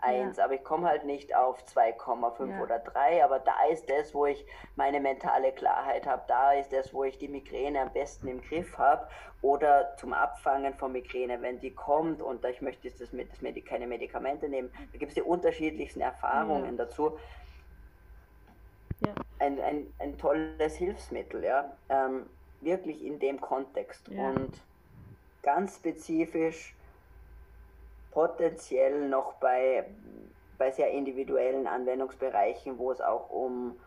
1, ja. aber ich komme halt nicht auf 2,5 ja. oder 3, aber da ist es, wo ich meine mentale Klarheit habe, da ist es, wo ich die Migräne am besten im Griff habe oder zum Abfangen von Migräne, wenn die kommt und ich möchte das, das, das keine Medikamente nehmen, da gibt es die unterschiedlichsten Erfahrungen ja. dazu. Ein, ein, ein tolles Hilfsmittel, ja. Ähm, wirklich in dem Kontext und ganz spezifisch potenziell noch bei, bei sehr individuellen Anwendungsbereichen, wo es auch um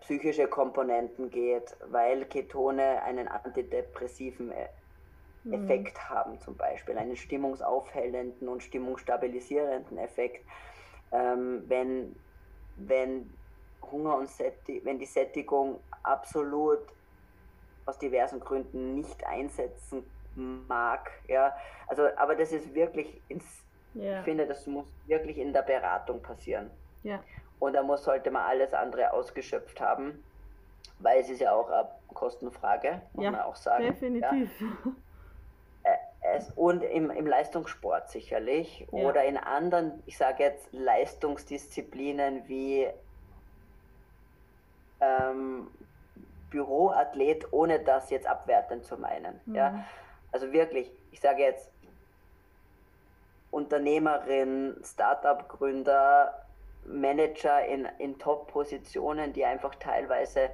psychische Komponenten geht, weil Ketone einen antidepressiven e- mhm. Effekt mhm. haben, zum Beispiel einen stimmungsaufhellenden und stimmungsstabilisierenden Effekt. Ähm, wenn, wenn Hunger und Sättig wenn die Sättigung absolut aus diversen Gründen nicht einsetzen mag. Ja, also, aber das ist wirklich ins, ja. ich finde, das muss wirklich in der Beratung passieren. Ja. Und da muss, sollte man alles andere ausgeschöpft haben, weil es ist ja auch eine Kostenfrage, muss ja, man auch sagen. Definitiv. Ja. Es, und im, im Leistungssport sicherlich ja. oder in anderen, ich sage jetzt Leistungsdisziplinen wie ähm, Büroathlet, ohne das jetzt abwertend zu meinen. Mhm. Ja? Also wirklich, ich sage jetzt Unternehmerin, Startup-Gründer, Manager in, in Top-Positionen, die einfach teilweise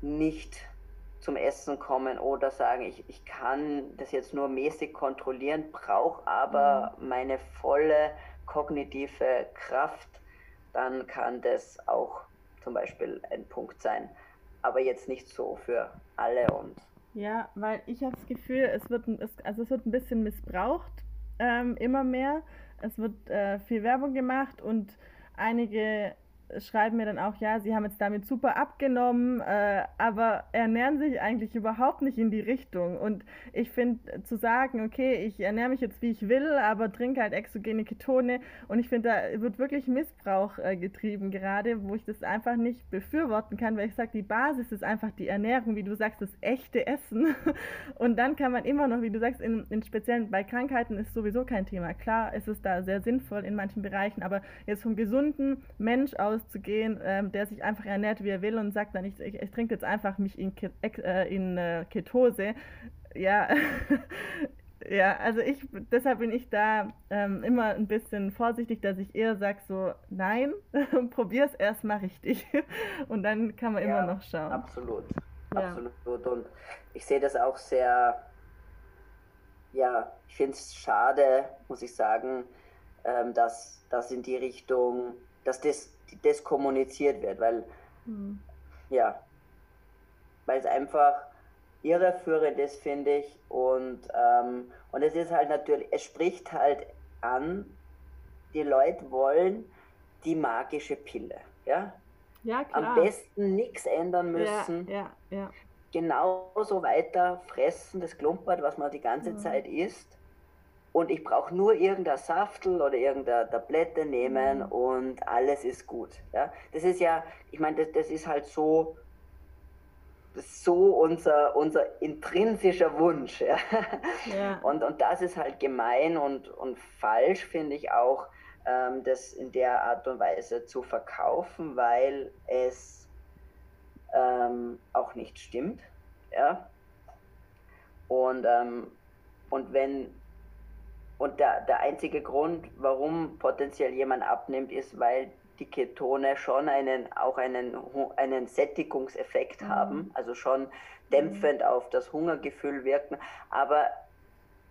nicht zum Essen kommen oder sagen, ich, ich kann das jetzt nur mäßig kontrollieren, brauche aber mhm. meine volle kognitive Kraft, dann kann das auch zum Beispiel ein Punkt sein aber jetzt nicht so für alle und. Ja, weil ich habe das Gefühl, es wird, es, also es wird ein bisschen missbraucht, ähm, immer mehr. Es wird äh, viel Werbung gemacht und einige schreiben mir dann auch, ja, sie haben jetzt damit super abgenommen, äh, aber ernähren sich eigentlich überhaupt nicht in die Richtung. Und ich finde, zu sagen, okay, ich ernähre mich jetzt wie ich will, aber trinke halt exogene Ketone und ich finde, da wird wirklich Missbrauch äh, getrieben gerade, wo ich das einfach nicht befürworten kann, weil ich sage, die Basis ist einfach die Ernährung, wie du sagst, das echte Essen. Und dann kann man immer noch, wie du sagst, in, in speziellen, bei Krankheiten ist sowieso kein Thema. Klar ist es da sehr sinnvoll in manchen Bereichen, aber jetzt vom gesunden Mensch aus auszugehen, ähm, der sich einfach ernährt, wie er will und sagt dann, ich, ich, ich trinke jetzt einfach mich in, äh, in äh, Ketose. Ja, ja, also ich, deshalb bin ich da ähm, immer ein bisschen vorsichtig, dass ich eher sage so, nein, probier es erstmal richtig und dann kann man ja, immer noch schauen. Absolut, ja. absolut und ich sehe das auch sehr, ja, ich finde es schade, muss ich sagen, ähm, dass das in die Richtung, dass das das kommuniziert wird, weil, mhm. ja, weil es einfach irreführend ist, finde ich. Und, ähm, und es ist halt natürlich, es spricht halt an, die Leute wollen die magische Pille. Ja, ja klar. Am besten nichts ändern müssen. Ja, ja, ja. Genauso weiter fressen, das Klumpert, was man die ganze mhm. Zeit isst und ich brauche nur irgendein Saftel oder irgendeine Tablette nehmen mhm. und alles ist gut. Ja? Das ist ja, ich meine, das, das ist halt so, so unser, unser intrinsischer Wunsch. Ja? ja. Und, und das ist halt gemein und, und falsch, finde ich auch. ähm, das in der Art und Weise zu verkaufen, weil es ähm, auch nicht stimmt. Ja? Und, ähm, und wenn und der, der einzige Grund, warum potenziell jemand abnimmt, ist, weil die Ketone schon einen, auch einen, einen Sättigungseffekt mhm. haben, also schon dämpfend mhm. auf das Hungergefühl wirken. Aber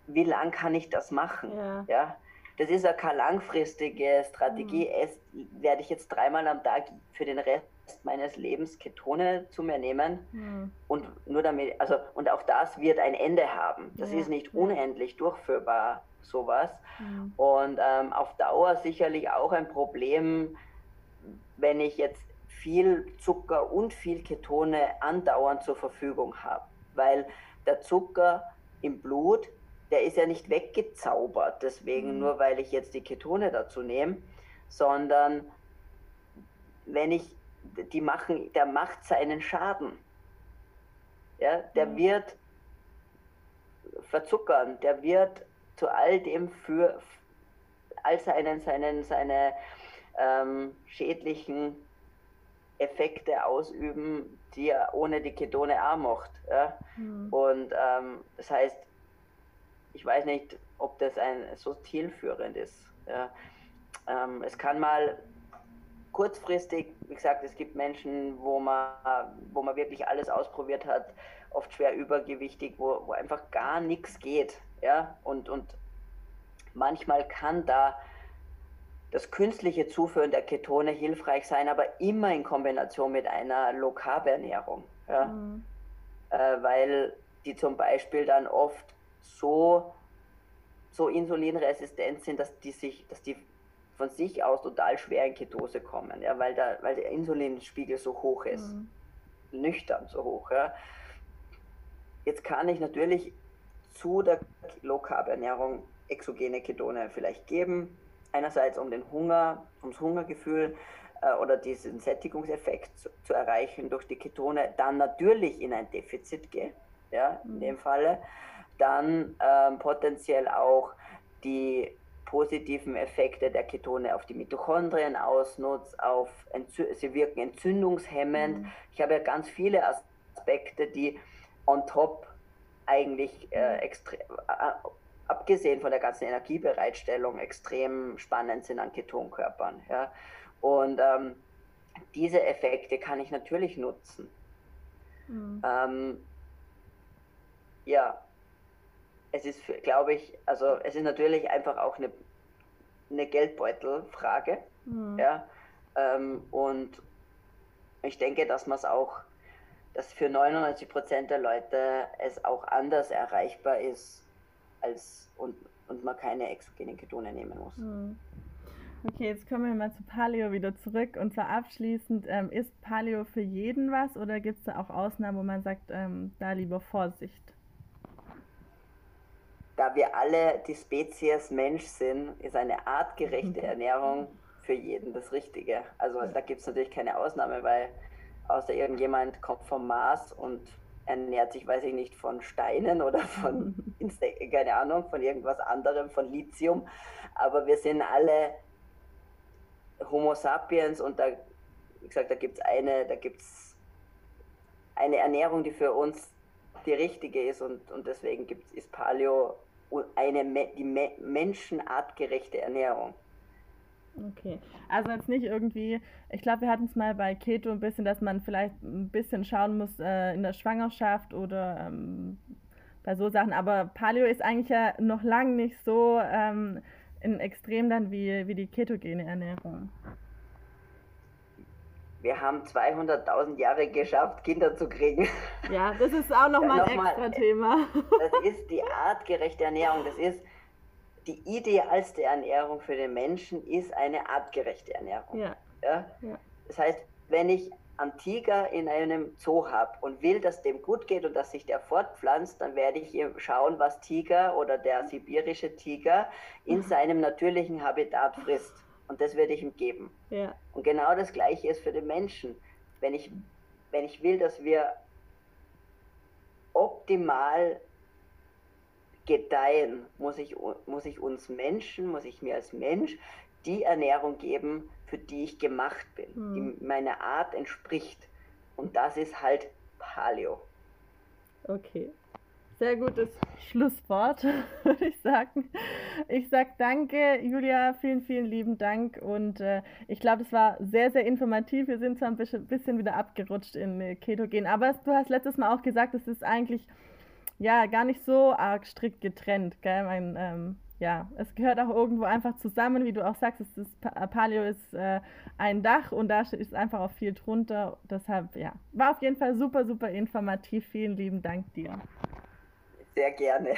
wie lang kann ich das machen? Ja. ja? Das ist ja keine langfristige Strategie. Mhm. Es werde ich jetzt dreimal am Tag für den Rest meines Lebens Ketone zu mir nehmen mhm. und nur damit, also und auch das wird ein Ende haben. Das ja. ist nicht unendlich durchführbar sowas. Mhm. Und ähm, auf Dauer sicherlich auch ein Problem, wenn ich jetzt viel Zucker und viel Ketone andauernd zur Verfügung habe. Weil der Zucker im Blut, der ist ja nicht weggezaubert, deswegen mhm. nur weil ich jetzt die Ketone dazu nehme, sondern wenn ich, die machen, der macht seinen Schaden. Ja, der mhm. wird verzuckern, der wird zu all dem für all seinen, seinen, seine ähm, schädlichen Effekte ausüben, die er ohne die Ketone auch macht. Ja? Mhm. Und ähm, das heißt, ich weiß nicht, ob das ein so zielführend ist. Ja? Ähm, es kann mal kurzfristig, wie gesagt, es gibt Menschen, wo man, wo man wirklich alles ausprobiert hat, oft schwer übergewichtig, wo, wo einfach gar nichts geht. Ja? Und, und manchmal kann da das künstliche Zuführen der Ketone hilfreich sein, aber immer in Kombination mit einer Low-Carb-Ernährung. Ja? Mhm. Äh, weil die zum Beispiel dann oft so, so insulinresistent sind, dass die, sich, dass die von sich aus total schwer in Ketose kommen, ja? weil, da, weil der Insulinspiegel so hoch ist. Mhm. Nüchtern so hoch. Ja? Jetzt kann ich natürlich zu der Low-Carb-Ernährung exogene Ketone vielleicht geben. Einerseits um den Hunger, ums Hungergefühl äh, oder diesen Sättigungseffekt zu, zu, erreichen durch die Ketone, dann natürlich in ein Defizit gehe, ja, in mhm. dem Falle. Dann ähm, potenziell auch die positiven Effekte der Ketone auf die Mitochondrien ausnutzt, auf sie wirken entzündungshemmend. Mhm. Ich habe ja ganz viele Aspekte, die on top eigentlich äh, extrem, äh, abgesehen von der ganzen Energiebereitstellung extrem spannend sind an Ketonkörpern. Ja? Und ähm, diese Effekte kann ich natürlich nutzen. Mhm. Ähm, ja, es ist, glaube ich, also es ist natürlich einfach auch eine, eine Geldbeutelfrage. Mhm. Ja? Ähm, und ich denke, dass man es auch dass für 99 Prozent der Leute es auch anders erreichbar ist als und, und man keine exogenen Ketone nehmen muss. Hm. Okay, jetzt kommen wir mal zu Paleo wieder zurück. Und zwar abschließend, ähm, ist Paleo für jeden was oder gibt es da auch Ausnahmen, wo man sagt, ähm, da lieber Vorsicht? Da wir alle die Spezies Mensch sind, ist eine artgerechte Ernährung für jeden das Richtige. Also da gibt es natürlich keine Ausnahme, weil außer irgendjemand kommt vom Mars und ernährt sich, weiß ich nicht, von Steinen oder von, keine Ahnung, von irgendwas anderem, von Lithium. Aber wir sind alle Homo sapiens und da, wie gesagt, da gibt es eine, da gibt's eine Ernährung, die für uns die richtige ist und, und deswegen gibt's, ist Paleo eine die menschenartgerechte Ernährung. Okay, also jetzt nicht irgendwie, ich glaube, wir hatten es mal bei Keto ein bisschen, dass man vielleicht ein bisschen schauen muss äh, in der Schwangerschaft oder ähm, bei so Sachen, aber Paleo ist eigentlich ja noch lange nicht so ähm, in Extrem dann wie, wie die ketogene Ernährung. Wir haben 200.000 Jahre geschafft, Kinder zu kriegen. Ja, das ist auch nochmal ein extra mal, Thema. Das ist die artgerechte Ernährung. Das ist, die idealste Ernährung für den Menschen ist eine artgerechte Ernährung. Ja. Ja? ja. Das heißt, wenn ich einen Tiger in einem Zoo habe und will, dass dem gut geht und dass sich der fortpflanzt, dann werde ich schauen, was Tiger oder der sibirische Tiger in seinem natürlichen Habitat frisst. Und das werde ich ihm geben. Ja. Und genau das Gleiche ist für den Menschen. Wenn ich, wenn ich will, dass wir optimal gedeihen, muss ich, muss ich uns Menschen, muss ich mir als Mensch die Ernährung geben, für die ich gemacht bin, hm. die meiner Art entspricht. Und das ist halt Paleo. Okay. Sehr gutes Schlusswort, würde ich sagen. Ich sage danke, Julia, vielen, vielen lieben Dank. Und äh, ich glaube, es war sehr, sehr informativ. Wir sind zwar ein bisschen, bisschen wieder abgerutscht in äh, Ketogen, aber du hast letztes Mal auch gesagt, es ist eigentlich ja gar nicht so arg strikt getrennt. Gell? Mein, ähm, ja, es gehört auch irgendwo einfach zusammen, wie du auch sagst, es ist, Paleo ist äh, ein Dach und da ist einfach auch viel drunter. Deshalb, ja, war auf jeden Fall super, super informativ. Vielen lieben Dank dir. Sehr gerne.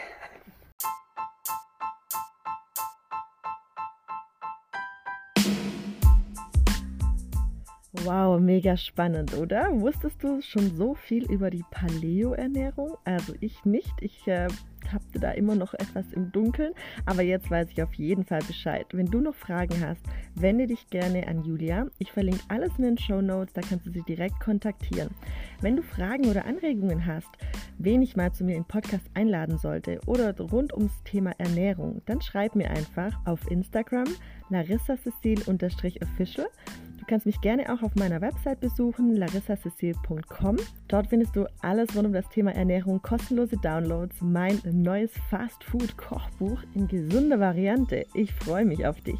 Wow, mega spannend, oder? Wusstest du schon so viel über die Paleo-Ernährung? Also ich nicht. Ich äh, tappte da immer noch etwas im Dunkeln, aber jetzt weiß ich auf jeden Fall Bescheid. Wenn du noch Fragen hast, wende dich gerne an Julia. Ich verlinke alles in den Show Notes, da kannst du sie direkt kontaktieren. Wenn du Fragen oder Anregungen hast, wen ich mal zu mir im Podcast einladen sollte oder rund ums Thema Ernährung, dann schreib mir einfach auf Instagram larissacecil-official kannst mich gerne auch auf meiner Website besuchen, larissacecil.com. Dort findest du alles rund um das Thema Ernährung, kostenlose Downloads, mein neues Fast Food Kochbuch in gesunder Variante. Ich freue mich auf dich.